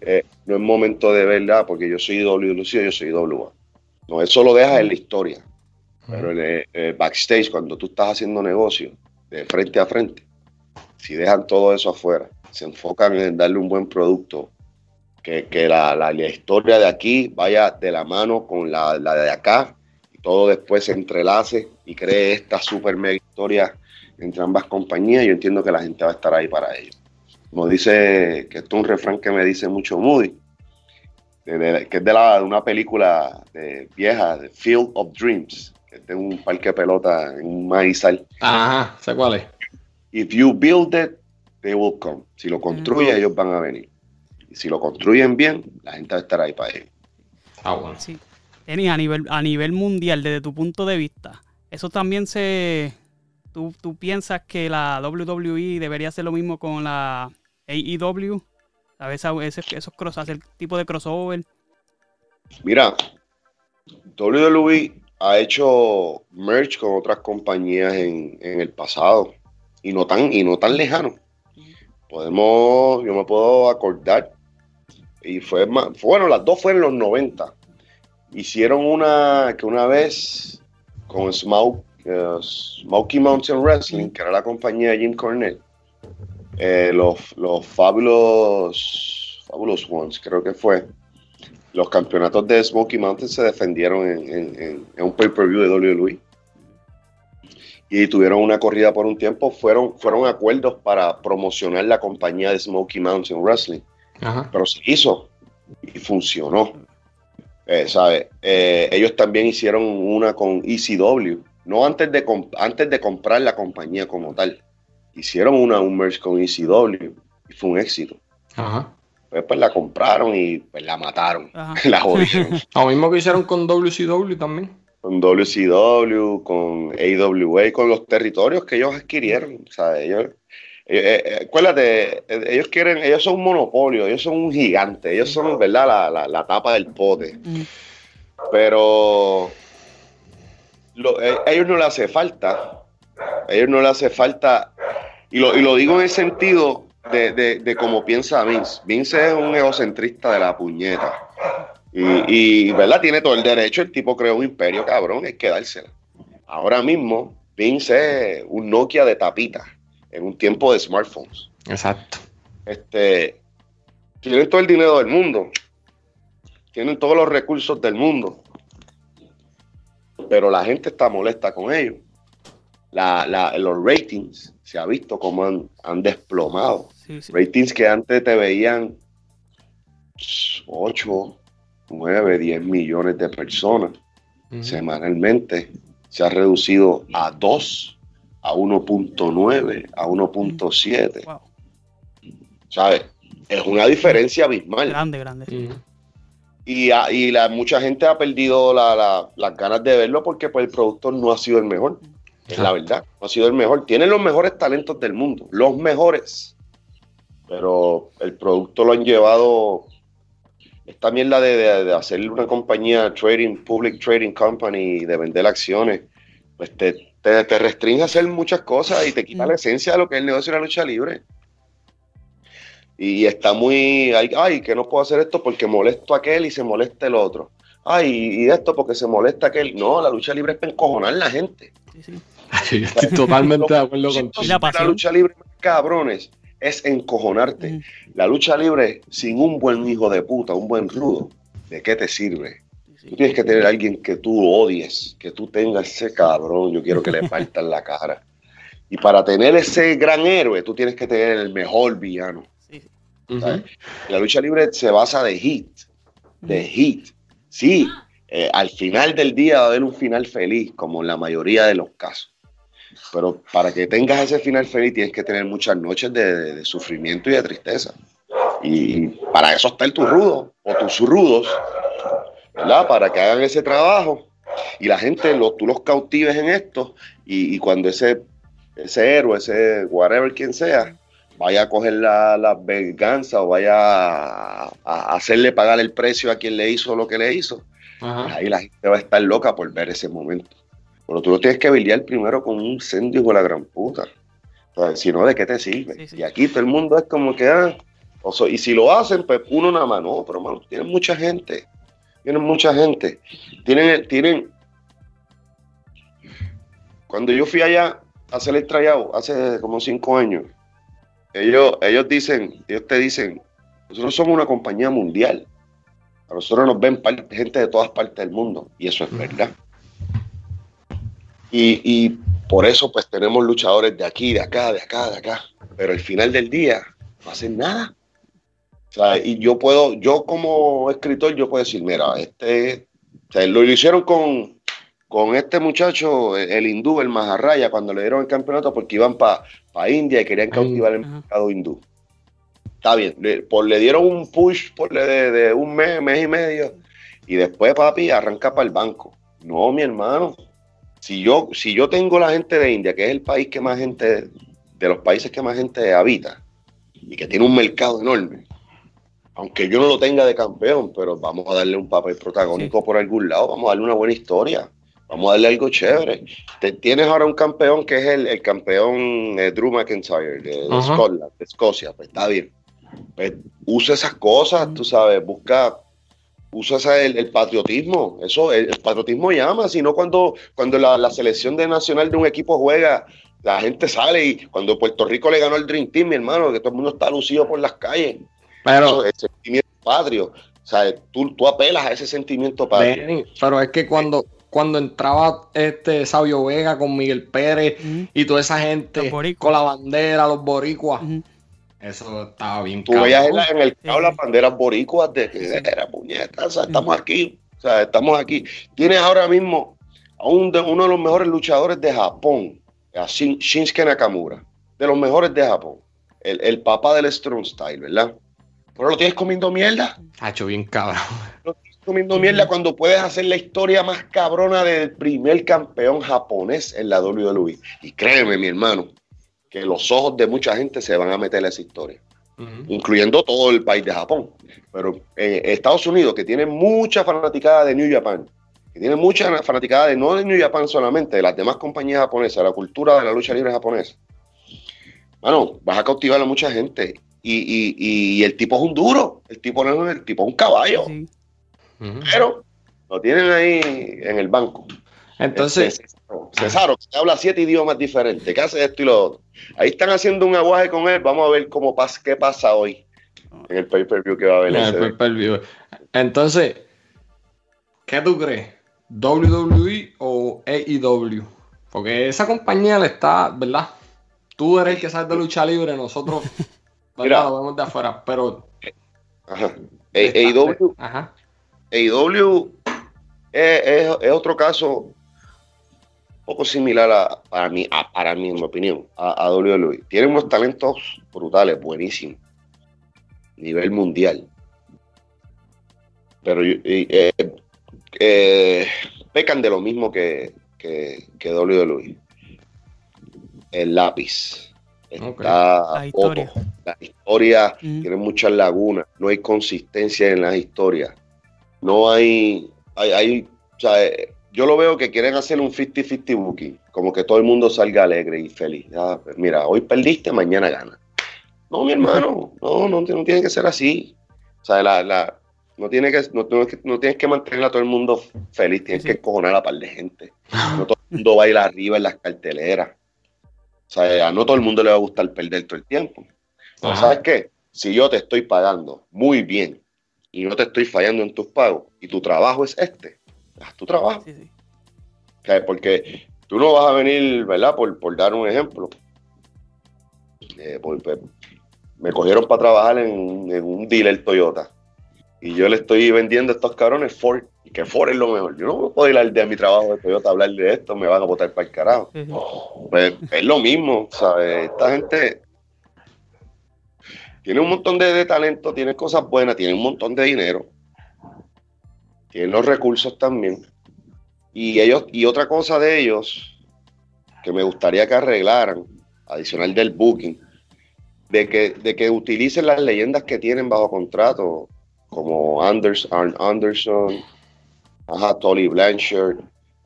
Speaker 3: Eh, no es momento de verdad, porque yo soy WLC, yo soy WA. No, eso lo deja en la historia. Pero en el, backstage, cuando tú estás haciendo negocio de frente a frente, si dejan todo eso afuera, se enfocan en darle un buen producto, que, la, la, historia de aquí vaya de la mano con la, de acá, y todo después se entrelace y cree esta super mega historia entre ambas compañías, yo entiendo que la gente va a estar ahí para ello. Como dice, que esto es un refrán que me dice mucho Moody, que es de, la, de una película vieja, The Field of Dreams, de un parque de pelota en un maizal.
Speaker 1: Ajá, sé cuál es.
Speaker 3: If you build it, they will come. Si lo construyes, ellos van a venir. Y si lo construyen bien, la gente va a estar ahí para ellos.
Speaker 1: Ah, bueno.
Speaker 4: Sí. a nivel, a nivel mundial, desde tu punto de vista, eso también se... ¿Tú, tú piensas que la WWE debería hacer lo mismo con la AEW? A veces esos cross, hacer tipo de crossover.
Speaker 3: Mira, WWE ha hecho merch con otras compañías en, el pasado y no tan lejano. Podemos, yo me puedo acordar y fue más, bueno, las dos fueron en los 90. Hicieron una que una vez con Smoke, uh, Smokey Mountain Wrestling, que era la compañía de Jim Cornette. Eh, los, los Fabulous, Fabulous Ones, creo que fue los campeonatos de Smoky Mountain se defendieron en, un pay-per-view de WWE. Y tuvieron una corrida por un tiempo. Fueron, fueron acuerdos para promocionar la compañía de Smoky Mountain Wrestling. Pero se hizo y funcionó. Eh, eh, ellos también hicieron una con ECW. No antes de, antes de comprar la compañía como tal. Hicieron una, un merge con ECW y fue un éxito. Ajá. Pues, pues, la compraron y pues la mataron, [LAUGHS] la jodieron. [LAUGHS]
Speaker 1: Lo mismo que hicieron con WCW también.
Speaker 3: Con WCW, con AWA, con los territorios que ellos adquirieron. O sea, ellos, eh, eh, acuérdate, eh, ellos quieren, ellos son un monopolio, ellos son un gigante, ellos son, ¿verdad? La, la, tapa del pote. Pero lo- eh, a ellos no le hace falta, a ellos no le hace falta, y lo, y lo digo en el sentido de, de, de cómo piensa Vince. Vince es un egocentrista de la puñeta. Y, y, ¿verdad? Tiene todo el derecho, el tipo creó un imperio, cabrón, hay que dársela. Ahora mismo, Vince es un Nokia de tapita en un tiempo de smartphones.
Speaker 1: Exacto.
Speaker 3: Este, tienen todo el dinero del mundo, tienen todos los recursos del mundo, pero la gente está molesta con ellos. La, la- los ratings se ha visto como han, han desplomado.
Speaker 4: Sí, sí.
Speaker 3: Ratings que antes te veían 8, 9, 10 millones de personas
Speaker 1: Ujú.
Speaker 3: semanalmente. Se ha reducido a 2, a 1.9, a 1.7.
Speaker 4: Wow.
Speaker 3: ¿Sabes? Es una diferencia abismal.
Speaker 4: Grande, grande. sí.
Speaker 1: Ujú.
Speaker 3: Y, a- y la, mucha gente ha perdido la- la- las ganas de verlo porque pues, el productor no ha sido el mejor. Es la verdad, no ha sido el mejor. Tiene los mejores talentos del mundo, los mejores. Pero el producto lo han llevado. Esta mierda de, de, de hacer una compañía trading, public trading company, de vender acciones, pues te, te, te restringe a hacer muchas cosas y te quita
Speaker 4: Mm.
Speaker 3: la esencia de lo que es el negocio de la lucha libre. Y está muy, ay, ay, que no puedo hacer esto porque molesto a aquel y se molesta el otro. Ay, y esto porque se molesta aquel. No, la lucha libre es para encojonar a la gente.
Speaker 4: Sí, sí.
Speaker 1: Estoy [LAUGHS] totalmente de acuerdo contigo.
Speaker 4: La
Speaker 3: la lucha libre, cabrones, es encojonarte.
Speaker 4: Mm.
Speaker 3: La lucha libre sin un buen hijo de puta, un buen rudo, ¿de qué te sirve?
Speaker 4: Sí,
Speaker 3: Tú tienes que tener a alguien que tú odies, que tú tengas ese cabrón, yo quiero que le partan la cara. Y para tener ese gran héroe, tú tienes que tener el mejor villano. La lucha libre se basa de hit, de hit. Sí, eh, al final del día va a haber un final feliz, como en la mayoría de los casos. Pero para que tengas ese final feliz tienes que tener muchas noches de, de- de sufrimiento y de tristeza. Y para eso está el tu rudo o tus rudos, ¿verdad? Para que hagan ese trabajo y la gente, lo, tú los cautives en esto y, y cuando ese, ese héroe, ese whatever quien sea, vaya a coger la, la venganza o vaya a, a hacerle pagar el precio a quien le hizo lo que le hizo,
Speaker 1: Ajá.
Speaker 3: ahí la gente va a estar loca por ver ese momento. Pero tú lo tienes que lidiar primero con un incendio de la gran puta. O sea, si no, ¿de qué te sirve?
Speaker 4: Sí, sí.
Speaker 3: Y aquí todo el mundo es como que, ah, o sea, y si lo hacen, pues uno nada más, no, pero mano, tienen mucha gente. Tienen mucha gente. Tienen, tienen. Cuando yo fui allá a hacer el tryout hace como cinco años, ellos, ellos dicen, ellos te dicen, nosotros somos una compañía mundial. A nosotros nos ven gente de todas partes del mundo. Y eso es verdad. Y, y por eso pues tenemos luchadores de aquí, de acá, de acá, de acá. Pero al final del día no hacen nada. O sea, y yo puedo, yo como escritor, yo puedo decir, mira, este, o sea, lo hicieron con, con este muchacho, el, hindú, el Maharraya, cuando le dieron el campeonato porque iban para India y querían cautivar el mercado hindú. Está bien, le, por, le dieron un push por le de, de un mes, mes y medio, y después, papi, arranca para el banco. No, mi hermano. Si yo, si yo tengo la gente de India, que es el país que más gente, de los países que más gente habita, y que tiene un mercado enorme, aunque yo no lo tenga de campeón, pero vamos a darle un papel protagónico por algún lado, vamos a darle una buena historia, vamos a darle algo chévere. Te- tienes ahora un campeón que es el, el campeón eh, Drew McIntyre de, de. Scotland, de Escocia, pues está bien. Pues, usa esas cosas, tú sabes, busca, usa esa- el, el patriotismo, eso, el, el patriotismo llama, sino cuando, cuando la, la selección de nacional de un equipo juega, la gente sale y cuando Puerto Rico le ganó el Dream Team, mi hermano, que todo el mundo está lucido por las calles.
Speaker 1: Pero,
Speaker 3: Eso es sentimiento patrio. O sea, tú, tú apelas a ese sentimiento patrio.
Speaker 1: Benny, pero es que cuando, cuando entraba este Sabio Vega con Miguel Pérez y toda esa gente con la bandera, los boricuas. Eso estaba bien
Speaker 3: Tú veías en, el cabo
Speaker 4: Sí.
Speaker 3: las banderas boricuas de que era puñeta, o sea, estamos aquí. O sea, estamos aquí. Tienes ahora mismo a un de- uno de los mejores luchadores de Japón, a Shin- Shinsuke Nakamura, de los mejores de Japón. El, el papá del Strong Style, ¿verdad? Pero lo tienes comiendo mierda.
Speaker 1: Ha hecho bien cabrón.
Speaker 3: Lo tienes comiendo mierda cuando puedes hacer la historia más cabrona del primer campeón japonés en la WWE. Y créeme, mi hermano, que los ojos de mucha gente se van a meter a esa historia incluyendo todo el país de Japón. Pero en Estados Unidos, que tiene mucha fanaticada de New Japan, que tiene mucha fanaticada de no de New Japan solamente, de las demás compañías japonesas, la cultura de la lucha libre japonesa. Bueno, vas a cautivar a mucha gente. Y, y, y el tipo es un duro, el tipo no es el tipo es un caballo. Pero lo tienen ahí en el banco.
Speaker 1: Entonces,
Speaker 3: Este, Cesaro, que habla siete idiomas diferentes, que hace esto y lo otro. Ahí están haciendo un aguaje con él. Vamos a ver cómo pasa, qué pasa hoy en el pay-per-view que va a haber.
Speaker 1: en el
Speaker 3: ese.
Speaker 1: pay-per-view. Entonces, ¿qué tú crees? ¿WWE o AEW? Porque esa compañía le está, ¿verdad? Tú eres el que sabes de lucha libre, nosotros. [LAUGHS]
Speaker 3: Mira.
Speaker 1: lo vemos de afuera, pero...
Speaker 3: Ajá. AEW,
Speaker 1: Ajá.
Speaker 3: AEW es, es- es otro caso poco similar a, para mí, a- para mí, en mi opinión, a, a WWE. Tienen unos talentos brutales, buenísimos, nivel mundial. Pero eh, eh, pecan de lo mismo que, que, que WWE. El lápiz. Está
Speaker 4: La historia.
Speaker 3: cojo. La historia
Speaker 4: Mm.
Speaker 3: tiene muchas lagunas, no hay consistencia en las historias. No hay, hay, hay- o sea, eh, yo lo veo que quieren hacer un 50-50 booking, como que todo el mundo salga alegre y feliz. Ah, pues mira, hoy perdiste, mañana gana. No, mi hermano, no, no, no tiene que ser así. O sea, la, la- no, tiene que, no, tienes que mantener a todo el mundo feliz, tienes
Speaker 4: Sí,
Speaker 3: que cojonar a par de gente. No todo el mundo baila arriba en las carteleras. O sea, a no todo el mundo le va a gustar perder todo el tiempo.
Speaker 1: Ajá.
Speaker 3: ¿sabes qué? Si yo te estoy pagando muy bien y no te estoy fallando en tus pagos y tu trabajo es este, haz tu trabajo.
Speaker 4: Sí, sí.
Speaker 3: O sea, Porque tú no vas a venir, ¿verdad? Por, por dar un ejemplo. Eh, por- por- me cogieron para trabajar en, en un dealer Toyota y yo le estoy vendiendo a estos cabrones Ford y que Ford es lo mejor. Yo no puedo ir al de mi trabajo de Toyota a hablar de esto, me van a botar para el carajo.
Speaker 4: Sí.
Speaker 3: Pues es lo mismo, ¿sabes? Esta gente tiene un montón de, de talento, tiene cosas buenas, tiene un montón de dinero, tiene los recursos también. Y ellos, y otra cosa de ellos que me gustaría que arreglaran, adicional del booking, de que, de que utilicen las leyendas que tienen bajo contrato, como Anders, Arn Anderson, ajá, Tolly Blanchard,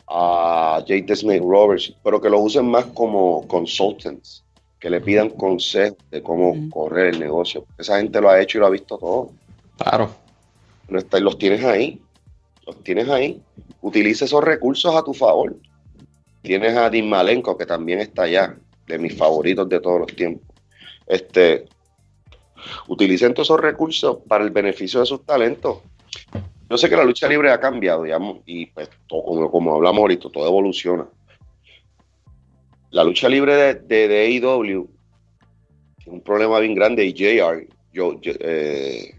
Speaker 3: a J.T. Smith Roberts, pero que lo usen más como consultants, que le pidan consejos de cómo correr el negocio. Esa gente lo ha hecho y lo ha visto todo.
Speaker 1: Claro.
Speaker 3: Los tienes ahí, los tienes ahí. Utiliza esos recursos a tu favor. Tienes a Dean Malenko, que también está allá, de mis favoritos de todos los tiempos. Este, utilicen todos esos recursos para el beneficio de sus talentos. Yo sé que la lucha libre ha cambiado, digamos, y pues, como, como hablamos ahorita, todo evoluciona. La lucha libre de, de, de AEW tiene un problema bien grande y JR, yo, eh,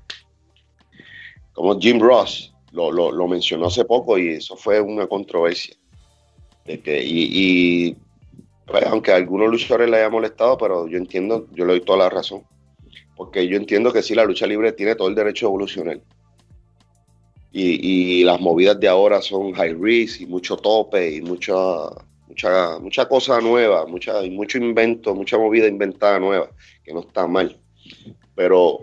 Speaker 3: como Jim Ross lo, lo, mencionó hace poco y eso fue una controversia. Y, y, pues, aunque a algunos luchadores le haya molestado, pero yo entiendo, yo le doy toda la razón. Porque yo entiendo que sí, la lucha libre tiene todo el derecho a evolucionar. Y, y las movidas de ahora son high risk y mucho tope y mucha, mucha, mucha cosa nueva, mucha, mucho invento, mucha movida inventada nueva, que no está mal. Pero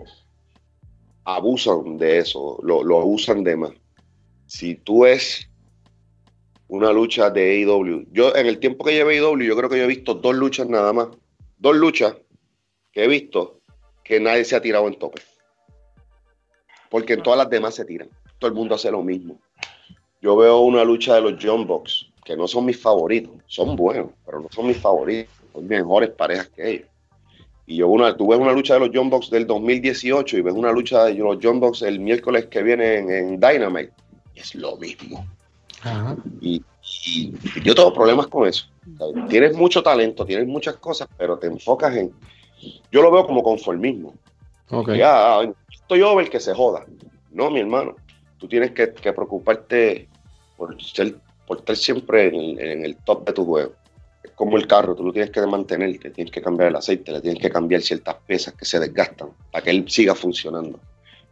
Speaker 3: abusan de eso, lo, lo usan de más. Si tú ves una lucha de AEW, yo en el tiempo que llevé AEW, yo creo que yo he visto dos luchas nada más, dos luchas que he visto que nadie se ha tirado en tope. Porque en todas las demás se tiran. Todo el mundo hace lo mismo. Yo veo una lucha de los John Box, que no son mis favoritos, son buenos, pero no son mis favoritos, son mejores parejas que ellos. Y yo una, tú ves una lucha de los John Box del 2018 y ves una lucha de los John Box el miércoles que viene en, Dynamite, es lo mismo.
Speaker 1: Ajá.
Speaker 3: Y, y yo tengo problemas con eso. Tienes mucho talento, tienes muchas cosas, pero te enfocas en. Yo lo veo como conformismo.
Speaker 1: Ok.
Speaker 3: Ya, ah, estoy over que se joda. No, mi hermano. Tú tienes que, que preocuparte por, ser, por estar siempre en el, en el top de tu juego. Es como el carro, tú lo tienes que mantenerte, tienes que cambiar el aceite, le tienes que cambiar ciertas piezas que se desgastan para que él siga funcionando.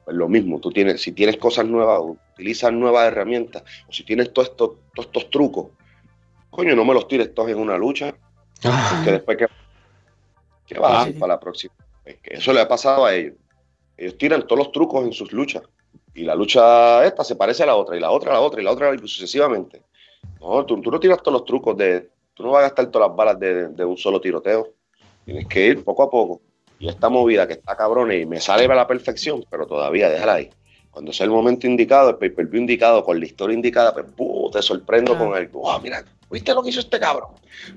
Speaker 3: Pues lo mismo, tú tienes, si tienes cosas nuevas, utilizas nuevas herramientas, o si tienes todos estos, todos estos trucos, coño, no me los tires todos en una lucha,
Speaker 1: Ah,
Speaker 3: que después que, ¿qué vas a
Speaker 1: Ah,
Speaker 3: hacer
Speaker 4: sí.
Speaker 3: para la próxima? Es que eso le ha pasado a ellos. Ellos tiran todos los trucos en sus luchas. y la lucha esta se parece a la otra, y la otra a la otra, y la otra sucesivamente. No, tú, tú no tiras todos los trucos de, tú no vas a gastar todas las balas de, de un solo tiroteo. Tienes que ir poco a poco. Y esta movida que está cabrón y me sale a la perfección, pero todavía déjala ahí. Cuando sea el momento indicado, el pay-per-view indicado, con la historia indicada, pues te sorprendo con el, wow, mira, ¿viste lo que hizo este cabrón?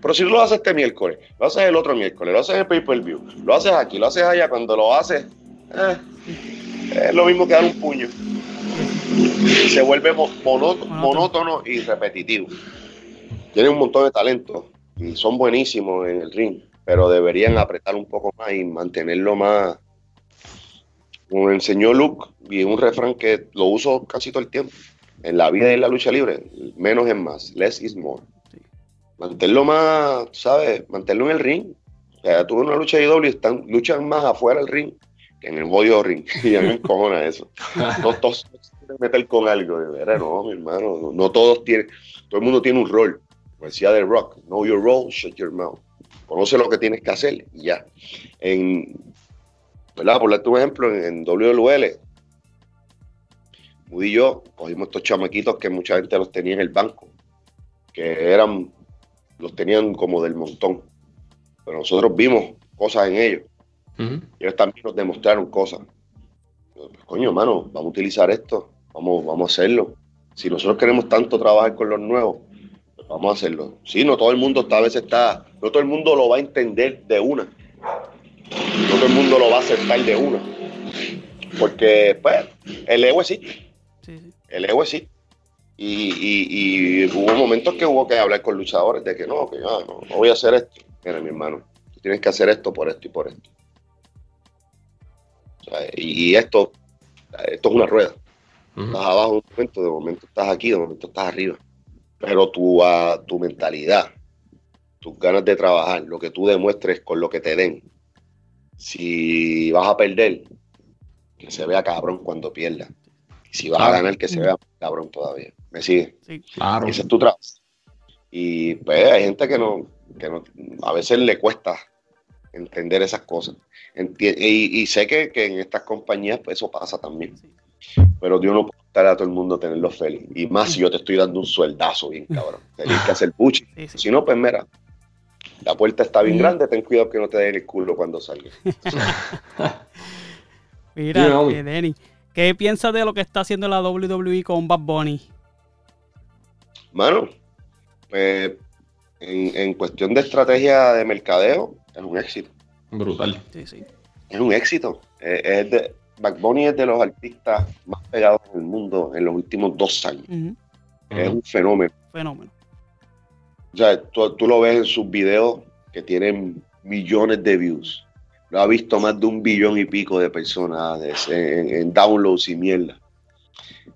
Speaker 3: Pero si lo haces este miércoles, lo haces el otro miércoles, lo haces el pay-per-view, lo haces aquí, lo haces allá, cuando lo haces, eh, es lo mismo que dar un puño. Se vuelve mo- monótono, monótono y repetitivo. Tienen un montón de talento y son buenísimos en el ring, pero deberían apretar un poco más y mantenerlo más. Como me enseñó Luke, y un refrán que lo uso casi todo el tiempo. En la vida y en la lucha libre, menos es más, less is more. Mantenerlo más, ¿sabes? Mantenerlo en el ring. O sea, tuve una lucha de IW están, luchan más afuera del ring que en el jodido ring. Y a mí me encojona eso. No todos se meter con algo. De veras, no, mi hermano. No, no todos tienen, todo el mundo tiene un rol. Como decía The Rock, know your role, shut your mouth. Conoce lo que tienes que hacer y ya. En, ¿verdad? Por darte un ejemplo, en, en WL, Moody y yo cogimos estos chamaquitos que mucha gente los tenía en el banco, que eran, los tenían como del montón. Pero nosotros vimos cosas en ellos. Y ellos también nos demostraron cosas. Pues, coño, mano, vamos a utilizar esto, vamos, vamos a hacerlo. Si nosotros queremos tanto trabajar con los nuevos, pues vamos a hacerlo. Sí, no todo el mundo está- a veces está, no todo el mundo lo va a entender de una. No todo el mundo lo va a aceptar de una. Porque, pues, el ego existe,
Speaker 4: Sí, sí.
Speaker 3: el ego existe. Y, y- y hubo momentos que hubo que hablar con luchadores de que no, que ya no, no voy a hacer esto. Mira, mi hermano, tú tienes que hacer esto por esto y por esto. O sea, y, y esto, esto es una rueda. Estás abajo de un momento, de momento estás aquí, de momento estás arriba. Pero tu, ah, tu mentalidad, tus ganas de trabajar, lo que tú demuestres con lo que te den. Si vas a perder, que se vea cabrón cuando pierdas. Y si vas a ganar, que se vea cabrón todavía. ¿Me sigue?
Speaker 4: Sí.
Speaker 1: Claro.
Speaker 3: Ese es tu trabajo. Y pues hay gente que no, que no, a veces le cuesta entender esas cosas. Enti- y, y sé que, que en estas compañías pues, eso pasa también.
Speaker 4: Sí.
Speaker 3: Pero Dios no puede estar a todo el mundo tenerlo feliz. Y más si yo te estoy dando un sueldazo bien cabrón. [LAUGHS] Tienes que hacer puchi.
Speaker 4: Sí, sí.
Speaker 3: Si no, pues mira, la puerta está bien
Speaker 4: Mm.
Speaker 3: grande, ten cuidado que no te den el culo cuando salgas. [LAUGHS]
Speaker 4: Mira, eh, Denny, ¿qué piensas de lo que está haciendo la WWE con Bad Bunny?
Speaker 3: Mano, pues, en, en cuestión de estrategia de mercadeo, es un éxito.
Speaker 1: Brutal.
Speaker 4: Sí, sí.
Speaker 3: Es un éxito. Eh, es de, Bad Bunny es de los artistas más pegados en el mundo en los últimos dos años. Es un fenómeno.
Speaker 4: Fenómeno.
Speaker 3: O sea, tú, tú lo ves en sus videos que tienen millones de views. Lo ha visto más de un billón y pico de personas en, en downloads y mierda.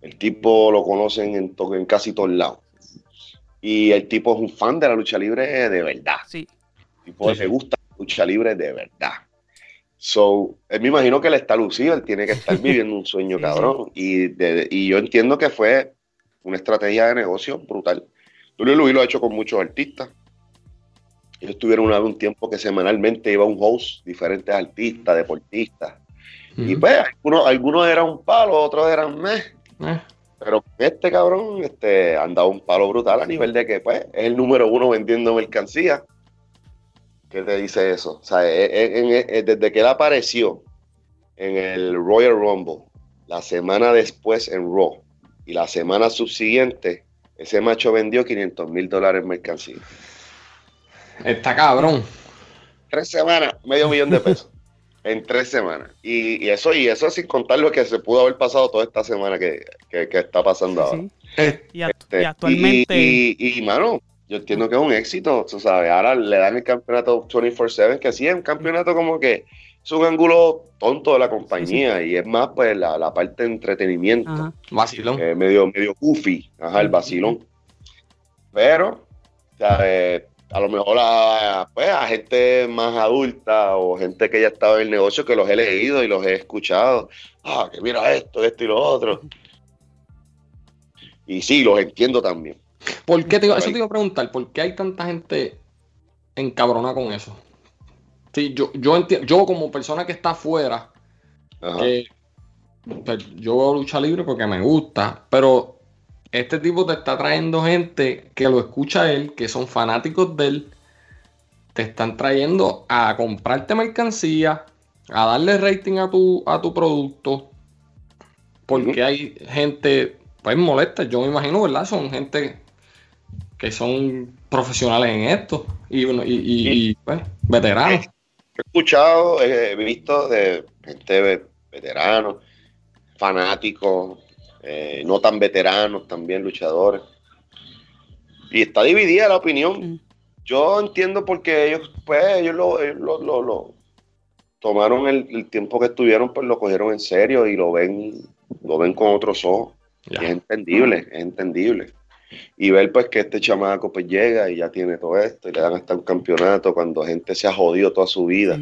Speaker 3: El tipo lo conocen en, to- en casi todos lados. Y el tipo es un fan de la lucha libre de verdad.
Speaker 4: Sí.
Speaker 3: El tipo
Speaker 1: Sí,
Speaker 3: le gusta la lucha libre de verdad. So, él me imagino que él está lucido, él tiene que estar [LAUGHS] viviendo un sueño cabrón. Y, de- y yo entiendo que fue una estrategia de negocio brutal. Julio Luis lo ha hecho con muchos artistas. Ellos tuvieron una, un tiempo que semanalmente iba un host, diferentes artistas, deportistas. Y pues, algunos, algunos eran un palo, otros eran meh.
Speaker 1: Eh,
Speaker 3: Pero este cabrón este, han dado un palo brutal a nivel de que pues, es el número uno vendiendo mercancía. ¿Qué te dice eso? O sea, eh, en- eh, desde que él apareció en el Royal Rumble, la semana después en Raw y la semana subsiguiente, ese macho vendió 500 mil dólares en mercancía.
Speaker 1: Está cabrón.
Speaker 3: Tres semanas, medio millón de pesos. [LAUGHS] en tres semanas. Y, y eso, y eso sin contar lo que se pudo haber pasado toda esta semana que, que- que está pasando ahora.
Speaker 4: Sí.
Speaker 1: Eh,
Speaker 4: Y, act-
Speaker 3: Este,
Speaker 4: y actualmente.
Speaker 3: Y, y, y, mano, yo entiendo que es un éxito, tú sabes. Ahora le dan el campeonato 24-7, que sí es un campeonato como que es un ángulo tonto de la compañía y es más, pues, la, la parte de entretenimiento,
Speaker 4: Ajá.
Speaker 1: vacilón.
Speaker 3: eh, medio, medio goofy, ajá, el vacilón. Pero, o sea, eh, a lo mejor a, pues, a gente más adulta o gente que ya estaba en el negocio que los he leído y los he escuchado. Ah, que mira esto, esto y lo otro. Y sí, los entiendo también.
Speaker 1: ¿Por qué te eso te iba a preguntar? ¿Por qué hay tanta gente encabronada con eso? Sí, yo, yo entiendo, yo como persona que está afuera, que pues, yo veo lucha libre porque me gusta, pero este tipo te está trayendo gente que lo escucha él, que son fanáticos de él, te están trayendo a comprarte mercancía, a darle rating a tu, a tu producto, porque hay gente, pues molesta, yo me imagino, ¿verdad? Son gente que son profesionales en esto y, y, pues, veteranos.
Speaker 3: He escuchado, he visto de gente veteranos, fanáticos, eh, no tan veteranos, también luchadores. Y está dividida la opinión. Mm. Yo entiendo porque ellos, pues, ellos lo, lo, tomaron el, tiempo que estuvieron, pues lo cogieron en serio y lo ven, lo ven con otros ojos. es entendible, es entendible. Y ver pues que este chamaco pues llega y ya tiene todo esto y le dan hasta un campeonato cuando gente se ha jodido toda su vida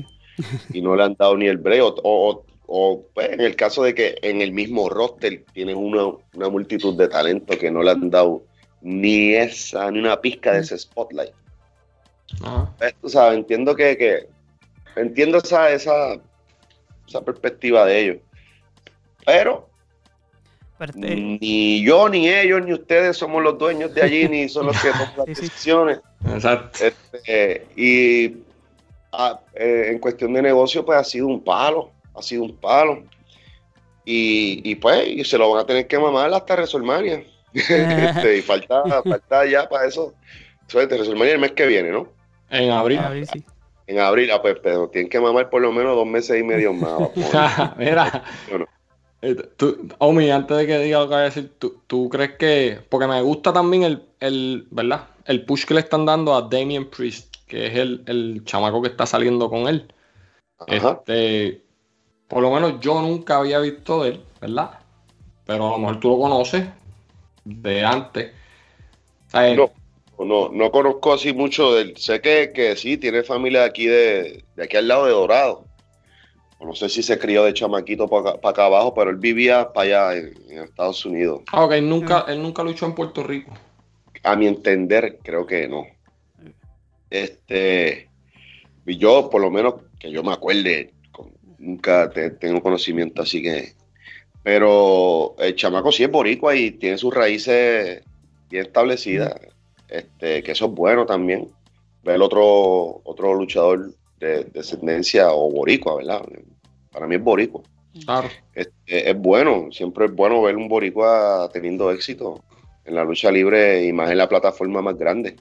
Speaker 3: y no le han dado ni el breo o, o, pues, en el caso de que en el mismo roster tienen una, una multitud de talento que no le han dado ni esa, ni una pizca de ese spotlight. Pues, entiendo que, que entiendo esa, esa, esa perspectiva de ellos. Pero ni yo, ni ellos, ni ustedes somos los dueños de allí, ni son los que [LAUGHS] toman las decisiones. Exacto. Este, y ah, eh, en cuestión de negocio, pues ha sido un palo, ha sido un palo. Y, pues, y se lo van a tener que mamar hasta WrestleMania. [LAUGHS] este, y falta, [LAUGHS] falta ya para eso. Suerte, WrestleMania el mes que viene, ¿no?
Speaker 1: En abril.
Speaker 3: En abril, ah, pues, pero tienen que mamar por lo menos dos meses y medio más.
Speaker 1: Mira, tú, Omi, antes de que diga lo que voy a decir, ¿tú, crees que.? Porque me gusta también el, el, ¿verdad? El push que le están dando a Damien Priest, que es el, el chamaco que está saliendo con él. Este, por lo menos yo nunca había visto de él, ¿verdad? Pero a lo mejor tú lo conoces de antes.
Speaker 3: no, no, no conozco así mucho de él. Sé que, que sí, tiene familia aquí de, de aquí al lado de Dorado no sé si se crió de chamaquito para acá, abajo, pero él vivía para allá en, Estados Unidos.
Speaker 1: Ah, ok, nunca, él nunca luchó en Puerto Rico.
Speaker 3: A mi entender, creo que no. Este, y yo, por lo menos, que yo me acuerde, nunca tengo conocimiento así que. Pero el chamaco sí es boricua y tiene sus raíces bien establecidas. Este, que eso es bueno también. Ver otro, otro luchador de descendencia o boricua, ¿verdad? Para mí es boricua. Claro. Es, bueno, siempre es bueno ver un boricua teniendo éxito en la lucha libre y más en la plataforma más grande.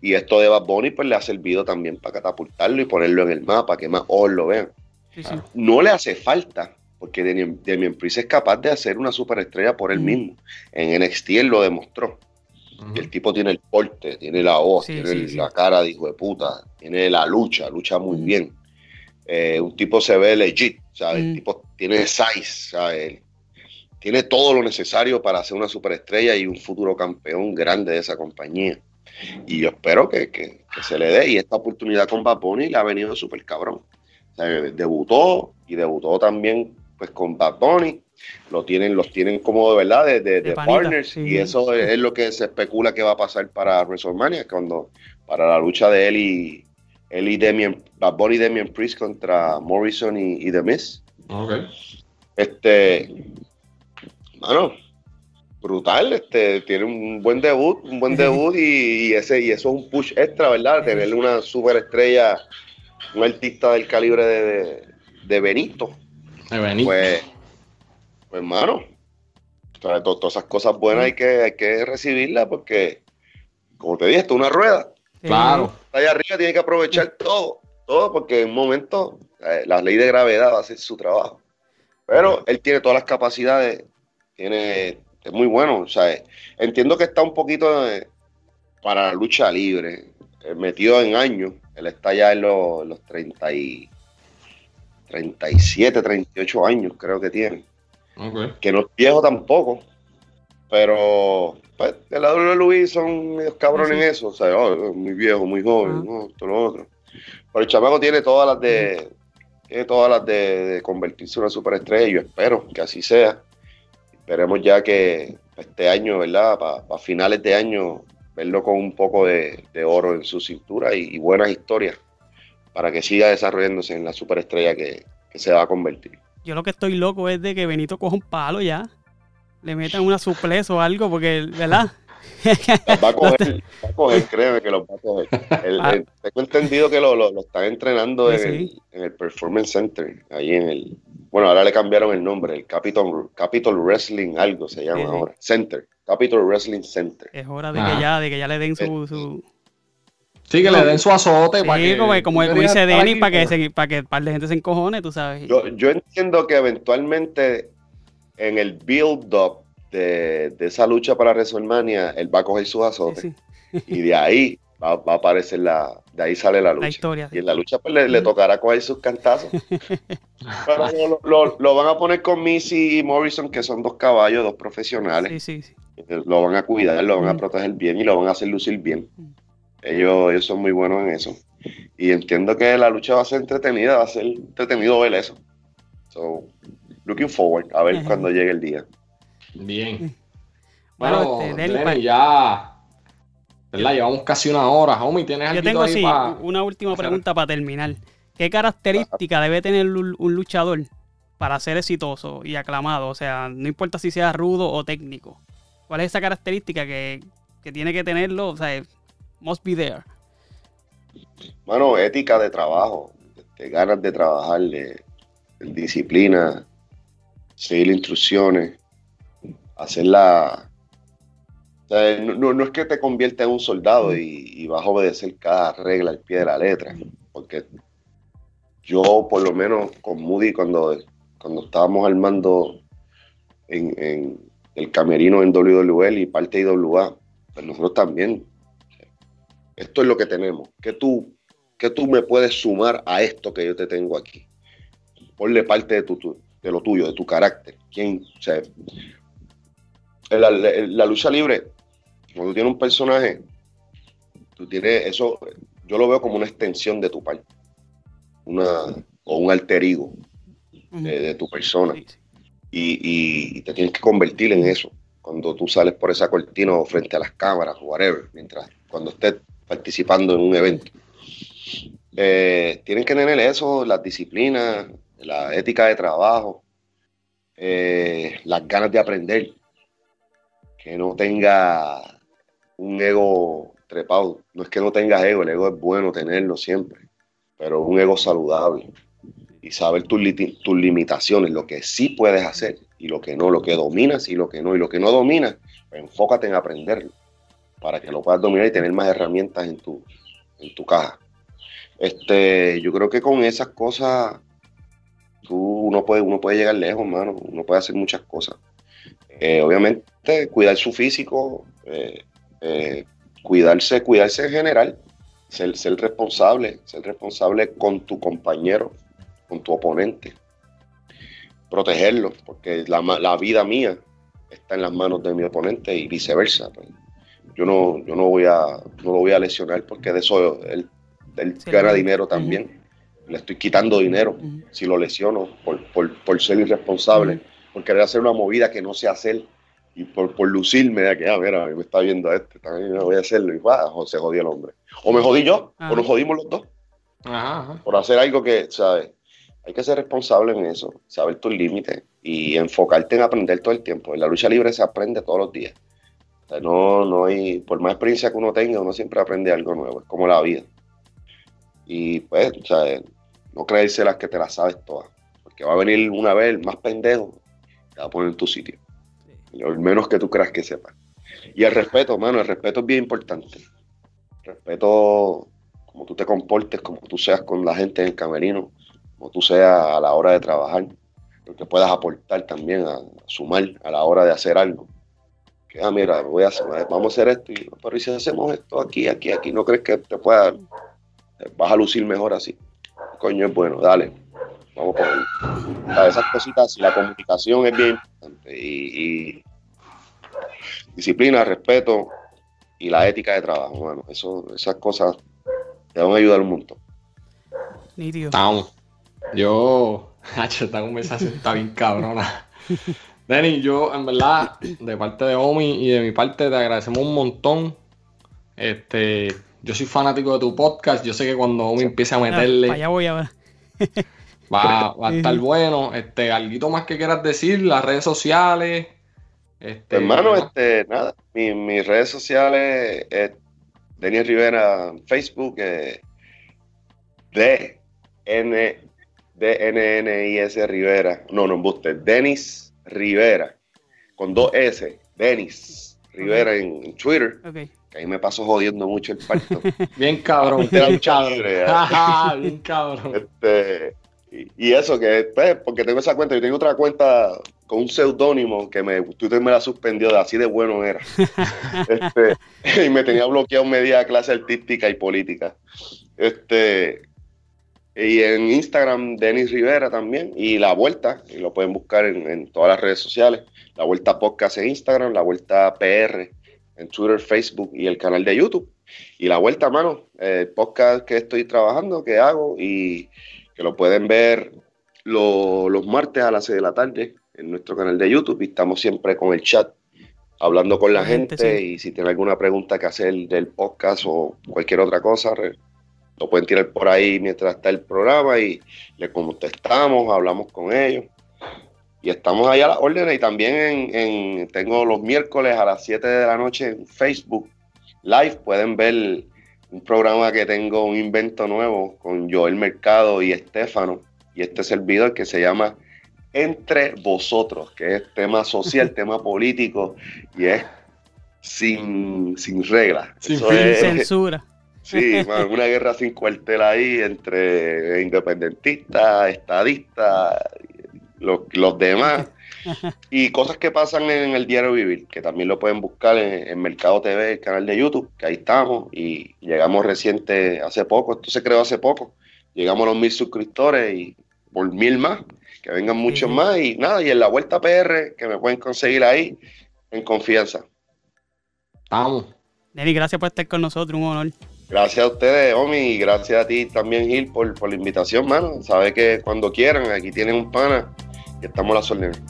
Speaker 3: Y esto de Bad Bunny pues le ha servido también para catapultarlo y ponerlo en el mapa, que más ojos lo vean. No le hace falta, porque Damien, Priest es capaz de hacer una superestrella por él mismo. En NXT él lo demostró. El tipo tiene el porte, tiene la voz, tiene la cara de hijo de puta, tiene la lucha, lucha muy bien. Eh, un tipo se ve legit, ¿sabes? El tipo tiene size, ¿sabes? Tiene todo lo necesario para ser una superestrella y un futuro campeón grande de esa compañía. Y yo espero que, se le dé. Y esta oportunidad con Bad le ha venido súper cabrón. debutó y debutó también pues con Bad Bunny lo tienen, los tienen como de verdad de, partners y eso es, lo que se especula que va a pasar para WrestleMania cuando para la lucha de él y él y Demian, Bad Bunny y Demian Priest contra Morrison y, The Miz. Este, bueno, brutal, este, tiene un buen debut, un buen debut y, ese y eso es un push extra, ¿verdad? Tenerle una superestrella, un artista del calibre de, de, Benito.
Speaker 1: De Benito.
Speaker 3: Pues pues, hermano, todas, esas cosas buenas hay que, hay que recibirlas porque, como te dije, esto es una rueda.
Speaker 1: Claro.
Speaker 3: Allá arriba tiene que aprovechar todo, todo, porque en un momento eh, la ley de gravedad va a hacer su trabajo. Pero él tiene todas las capacidades, tiene, es muy bueno. O sea, entiendo que está un poquito eh, para la lucha libre, eh, metido en años. Él está ya en los, los 30 y, 37, 38 años, creo que tiene. Que no es viejo tampoco. Pero pues, el lado de Luis son medio cabrones en eso. O sea, oh, muy viejo, muy joven, no, esto lo otro. Pero el chamaco tiene todas las de. Tiene todas las de, convertirse en una superestrella. Yo espero que así sea. Esperemos ya que este año, ¿verdad? Para finales de año, verlo con un poco de, oro en su cintura y, buenas historias para que siga desarrollándose en la superestrella que, que se va a convertir.
Speaker 4: Yo lo que estoy loco es de que Benito coja un palo ya. Le metan una supleza o algo, porque, ¿verdad? [LAUGHS]
Speaker 3: va a coger, [LAUGHS] va a coger, créeme que los va a coger. El,
Speaker 4: Ah.
Speaker 3: el- tengo entendido que lo, lo, lo están entrenando
Speaker 4: Sí,
Speaker 3: en,
Speaker 4: sí.
Speaker 3: El, en el Performance Center, ahí en el, bueno, ahora le cambiaron el nombre, el Capitol, Capitol Wrestling algo se llama
Speaker 4: Sí, sí.
Speaker 3: ahora, Center, Capitol Wrestling Center.
Speaker 4: Es hora de que ya, de que ya le den su, su,
Speaker 1: Sí, que le den su azote.
Speaker 4: Sí,
Speaker 1: para que
Speaker 4: como, como,
Speaker 1: tú
Speaker 4: para que, se, para que un par de gente se encojone, tú sabes.
Speaker 3: Yo, yo entiendo que eventualmente en el build-up de, de esa lucha para WrestleMania, él va a coger sus
Speaker 4: Sí,
Speaker 3: azotes
Speaker 4: sí,
Speaker 3: y de ahí va, va a aparecer la, de ahí sale la lucha.
Speaker 4: la historia.
Speaker 3: Y en la lucha pues le, le tocará coger sus cantazos. [LAUGHS] Pero lo, lo- lo van a poner con Missy y Morrison, que son dos caballos, dos profesionales.
Speaker 4: Sí, sí, sí.
Speaker 3: Lo van a cuidar, lo van a
Speaker 4: Mm.
Speaker 3: proteger bien y lo van a hacer lucir bien. Ellos, ellos son muy buenos en eso. Y entiendo que la lucha va a ser entretenida, va a ser entretenido ver eso. So, looking forward a ver
Speaker 4: Ajá.
Speaker 3: cuando llegue el día.
Speaker 1: Bien.
Speaker 4: Bueno,
Speaker 1: Bueno,
Speaker 4: este,
Speaker 1: ya. ¿Verdad? Llevamos casi una hora. Homie, ¿tienes
Speaker 4: Yo tengo
Speaker 1: ahí
Speaker 4: sí,
Speaker 1: pa-
Speaker 4: una última pregunta para terminar. ¿Qué característica debe tener un, un luchador para ser exitoso y aclamado? O sea, no importa si sea rudo o técnico. ¿Cuál es esa característica que, que tiene que tenerlo? O sea, must be there.
Speaker 3: Mano, ética de trabajo, de ganas de trabajar, de, disciplina, seguir instrucciones, hacerla. O sea, no, no- es que te conviertas en un soldado y, y vas a obedecer cada regla al pie de la letra, porque yo, por lo menos con Moody, cuando, cuando estábamos armando en, en el camerino en WWL y parte de IWA, pues nosotros también esto es lo que tenemos. ¿Qué tú, qué tú me puedes sumar a esto que yo te tengo aquí? Ponle parte de, tu, tu- de lo tuyo, de tu carácter. ¿Quién, o sea, en la, en la lucha libre, cuando tú tienes un personaje, tú tienes eso, yo lo veo como una extensión de tu parte, una, o un alter ego
Speaker 4: Ujú.
Speaker 3: de, de tu persona y- y te tienes que convertir en eso cuando tú sales por esa cortina o frente a las cámaras o whatever, mientras cuando estés participando en un evento. Eh, tienen que tener eso, las disciplinas, la ética de trabajo, eh, las ganas de aprender, que no tenga un ego trepado. No es que no tengas ego, el ego es bueno tenerlo siempre, pero un ego saludable y saber tus, limitaciones, lo que sí puedes hacer y lo que no, lo que dominas y lo que no, y lo que no dominas, pues enfócate en aprenderlo para que lo puedas dominar y tener más herramientas en tu, en tu caja. Este, yo creo que con esas cosas tú, uno, puede, uno puede llegar lejos, mano, uno puede hacer muchas cosas. Eh, obviamente, cuidar su físico, eh, eh, cuidarse, cuidarse en general, ser, ser responsable, ser responsable con tu compañero, con tu oponente, protegerlo, porque la, la vida mía está en las manos de mi oponente y viceversa. pues. Yo no, yo no voy a, no lo voy a lesionar porque de eso él, él
Speaker 4: Sí,
Speaker 3: gana dinero también. Le estoy quitando dinero si lo lesiono por, por, por ser irresponsable, por querer hacer una movida que no sé hacer y por, por lucirme de que, ah, mira, me está viendo este, también voy a hacerlo y va, o se jodió el hombre. O me jodí yo, o nos jodimos los dos por hacer algo que, ¿sabes? Hay que ser responsable en eso, saber tus límites y enfocarte en aprender todo el tiempo. En la lucha libre se aprende todos los días. O sea, no, no hay, por más experiencia que uno tenga, uno siempre aprende algo nuevo, es como la vida. Y pues, ¿sabes? No creerse las que te las sabes todas, porque va a venir una vez el más pendejo, te va a poner en tu sitio. Lo menos que tú creas que sepas. Y el respeto, mano, el respeto es bien importante. Respeto como tú te comportes, como tú seas con la gente en el camerino, como tú seas a la hora de trabajar, lo que puedas aportar también a, a sumar a la hora de hacer algo. Que, ah, mira, voy a hacer- vamos a hacer esto, y, pero ¿y si hacemos esto aquí, aquí, aquí? ¿No crees que te pueda, vas a lucir mejor así? Coño, es bueno, dale, vamos por ahí. O sea, esas cositas, la comunicación es bien importante y, y disciplina, respeto y la ética de trabajo, bueno, eso, esas cosas te van a ayudar un montón.
Speaker 4: Nítido.
Speaker 1: Yo. [LAUGHS] Hacho, esta conversación está bien cabrona. [LAUGHS] Denny, yo, en verdad, de parte de Omi y de mi parte, te agradecemos un montón. Este. Yo soy fanático de tu podcast. Yo sé que cuando Omi empiece a
Speaker 4: Ah,
Speaker 1: meterle.
Speaker 4: allá voy ahora.
Speaker 1: Va, [LAUGHS] va a estar bueno. Este, algo más que quieras decir, las redes sociales.
Speaker 3: Este, Hermano, este, nada, mis redes sociales es Denis Rivera Facebook, eh, D N D N N I S Rivera. No, no embuste, Denis Rivera con dos S, Denis Rivera en, Twitter. Que ahí me paso jodiendo mucho el parto. [LAUGHS]
Speaker 1: bien cabrón, bien cabrón. [LAUGHS] bien cabrón.
Speaker 3: Este, y, eso, que pues, porque tengo esa cuenta, yo tengo otra cuenta con un seudónimo que me, Twitter me la suspendió, de así de bueno era. [LAUGHS] este, y me tenía bloqueado media clase artística y política. Este, y en Instagram, Denis Rivera también. Y La Vuelta, y lo pueden buscar en, todas las redes sociales. La Vuelta Podcast en Instagram, La Vuelta PR en Twitter, Facebook y el canal de YouTube. Y La Vuelta, mano, el podcast que estoy trabajando, que hago y que lo pueden ver los martes a las 6 de la tarde en nuestro canal de YouTube. Y estamos siempre con el chat hablando con la, gente, y si tienen alguna pregunta que hacer del podcast o cualquier otra cosa, lo pueden tirar por ahí mientras está el programa y le contestamos, hablamos con ellos. Y estamos ahí a las órdenes y también en, tengo los miércoles a las 7 de la noche en Facebook Live. Pueden ver un programa que tengo, un invento nuevo con Joel Mercado y Estefano y este servidor que se llama Entre Vosotros, que es tema social, [LAUGHS] tema político y es sin, sin reglas.
Speaker 4: Sin censura.
Speaker 3: Sí, una guerra sin cuartel ahí entre independentistas, estadistas, los, los demás. [LAUGHS] Y cosas que pasan en el diario vivir, que también lo pueden buscar en, Mercado TV, el canal de YouTube, que ahí estamos. Y llegamos reciente hace poco, esto se creó hace poco. Llegamos a los mil suscriptores y por mil más, que vengan muchos más. Y nada, y en la vuelta PR, que me pueden conseguir ahí en confianza.
Speaker 1: Vamos.
Speaker 4: Denny, gracias por estar con nosotros, un honor.
Speaker 3: Gracias a ustedes, Omi, y gracias a ti también, Gil, por, por la invitación, mano. Sabes que cuando quieran, aquí tienen un pana y estamos a las órdenes.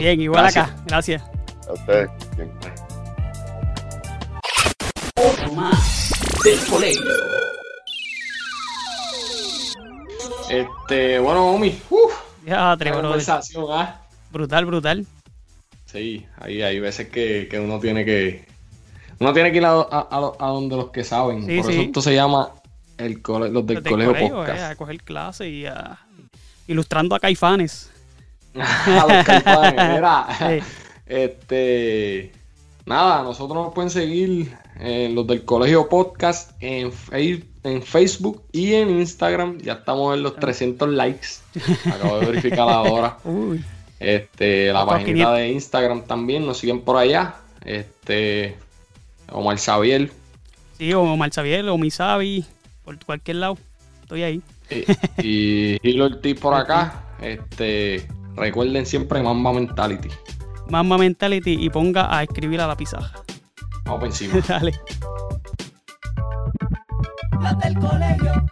Speaker 4: Bien, igual acá. Gracias.
Speaker 3: A ustedes. Bien.
Speaker 1: del colegio. Este, bueno, Omi. Uf,
Speaker 4: ya, conversación, ¿ah? Brutal, brutal.
Speaker 1: Sí, ahí hay veces que, que uno tiene que uno tiene que ir a, donde los que saben. Por eso esto se llama el los del colegio, podcast.
Speaker 4: Eh, a coger clase y a, ilustrando a caifanes. [LAUGHS]
Speaker 1: a los caifanes, [LAUGHS] Este. Nada, nosotros nos pueden seguir en los del colegio podcast en, en Facebook y en Instagram. Ya estamos en los 300 likes. [LAUGHS] Acabo de verificar ahora. Este, la página de Instagram también, nos siguen por allá. Este, Omar Xavier.
Speaker 4: Sí, o Omar Xavier, o Misabi, por cualquier lado. Estoy ahí.
Speaker 1: Y, y el tip por acá. Este, recuerden siempre Mamba Mentality.
Speaker 4: Mamba Mentality y ponga a escribir a la pizarra.
Speaker 1: Vamos por encima. [LAUGHS]
Speaker 4: Dale.
Speaker 2: del colegio.